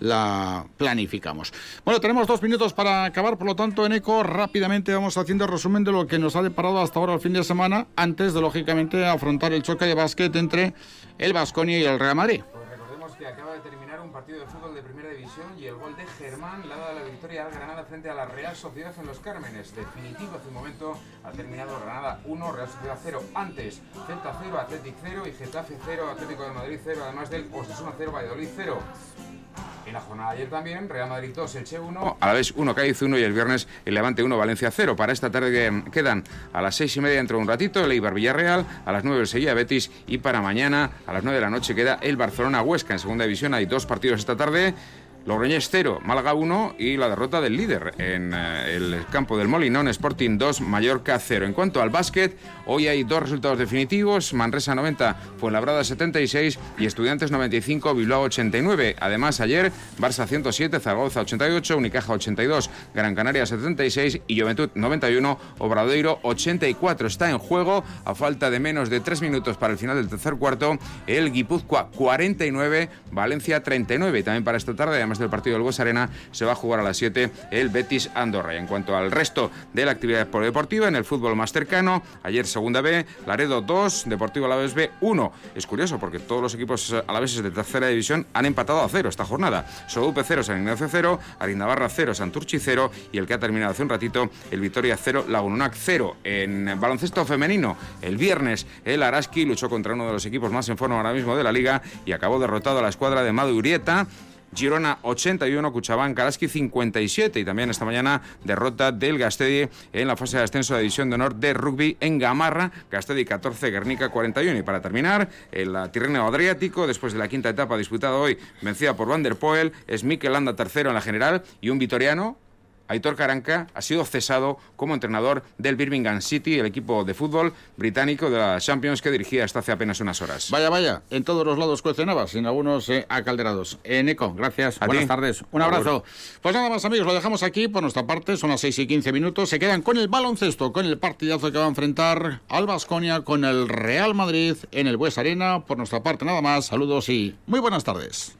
la planificamos. Bueno, tenemos dos minutos para acabar, por lo tanto, en ECO rápidamente vamos haciendo resumen de lo que nos ha deparado hasta ahora el fin de semana, antes de, lógicamente, afrontar el choque de básquet entre el Vasconia y el Real Madrid. Pues recordemos que acaba de terminar partido de fútbol de primera división y el gol de Germán le ha dado la victoria al Granada frente a la Real Sociedad en los Cármenes. Definitivo hace un momento ha terminado Granada 1, Real Sociedad 0. Antes, Celta 0, Atlético 0 y Getafe 0, Atlético de Madrid 0, además del Osasuna 0, Valladolid 0. En la jornada de ayer también, Real Madrid 2, Elche 1, a la vez 1, Cádiz 1 y el viernes el Levante 1, Valencia 0. Para esta tarde quedan a las 6 y media dentro de un ratito el Eibar Villarreal, a las 9 el Sevilla Betis y para mañana a las 9 de la noche queda el Barcelona Huesca. En segunda división hay dos partidos esta tarde. Logroñés 0, Málaga 1 y la derrota del líder en eh, el campo del Molinón, Sporting 2, Mallorca 0. En cuanto al básquet, hoy hay dos resultados definitivos, Manresa 90, Fuenlabrada 76 y Estudiantes 95, Bilbao 89. Además, ayer, Barça 107, Zaragoza 88, Unicaja 82, Gran Canaria 76 y Juventud 91, Obradoiro 84. Está en juego, a falta de menos de tres minutos para el final del tercer cuarto, el Guipúzcoa 49, Valencia 39. También para esta tarde, además del partido del Arena, se va a jugar a las 7 el Betis Andorra. Y en cuanto al resto de la actividad deportiva, en el fútbol más cercano, ayer segunda B, Laredo 2, Deportivo Alaves B 1. Es curioso porque todos los equipos alaveses de tercera división han empatado a cero esta jornada. Sodupe 0, San Ignacio 0, Arindabarra 0, Santurchi 0 y el que ha terminado hace un ratito, el Vitoria 0, Lagununac 0. En baloncesto femenino, el viernes, el Araski luchó contra uno de los equipos más en forma ahora mismo de la liga y acabó derrotado a la escuadra de Madurieta. Girona 81, Cuchabán, Karaski 57 y también esta mañana derrota del Gastedi en la fase de ascenso de división de honor de rugby en Gamarra, Gastedi 14, Guernica 41 y para terminar el Tirreno Adriático después de la quinta etapa disputada hoy vencida por Van der Poel es Mikel Landa tercero en la general y un vitoriano Aitor Caranca ha sido cesado como entrenador del Birmingham City, el equipo de fútbol británico de la Champions que dirigía hasta hace apenas unas horas. Vaya, vaya, en todos los lados cuestionabas, en algunos eh, acalderados. Eh, Nico, gracias, buenas tardes, un abrazo. Pues nada más amigos, lo dejamos aquí por nuestra parte, son las 6 y 15 minutos, se quedan con el baloncesto, con el partidazo que va a enfrentar al Basconia con el Real Madrid en el Bues Arena. Por nuestra parte nada más, saludos y muy buenas tardes.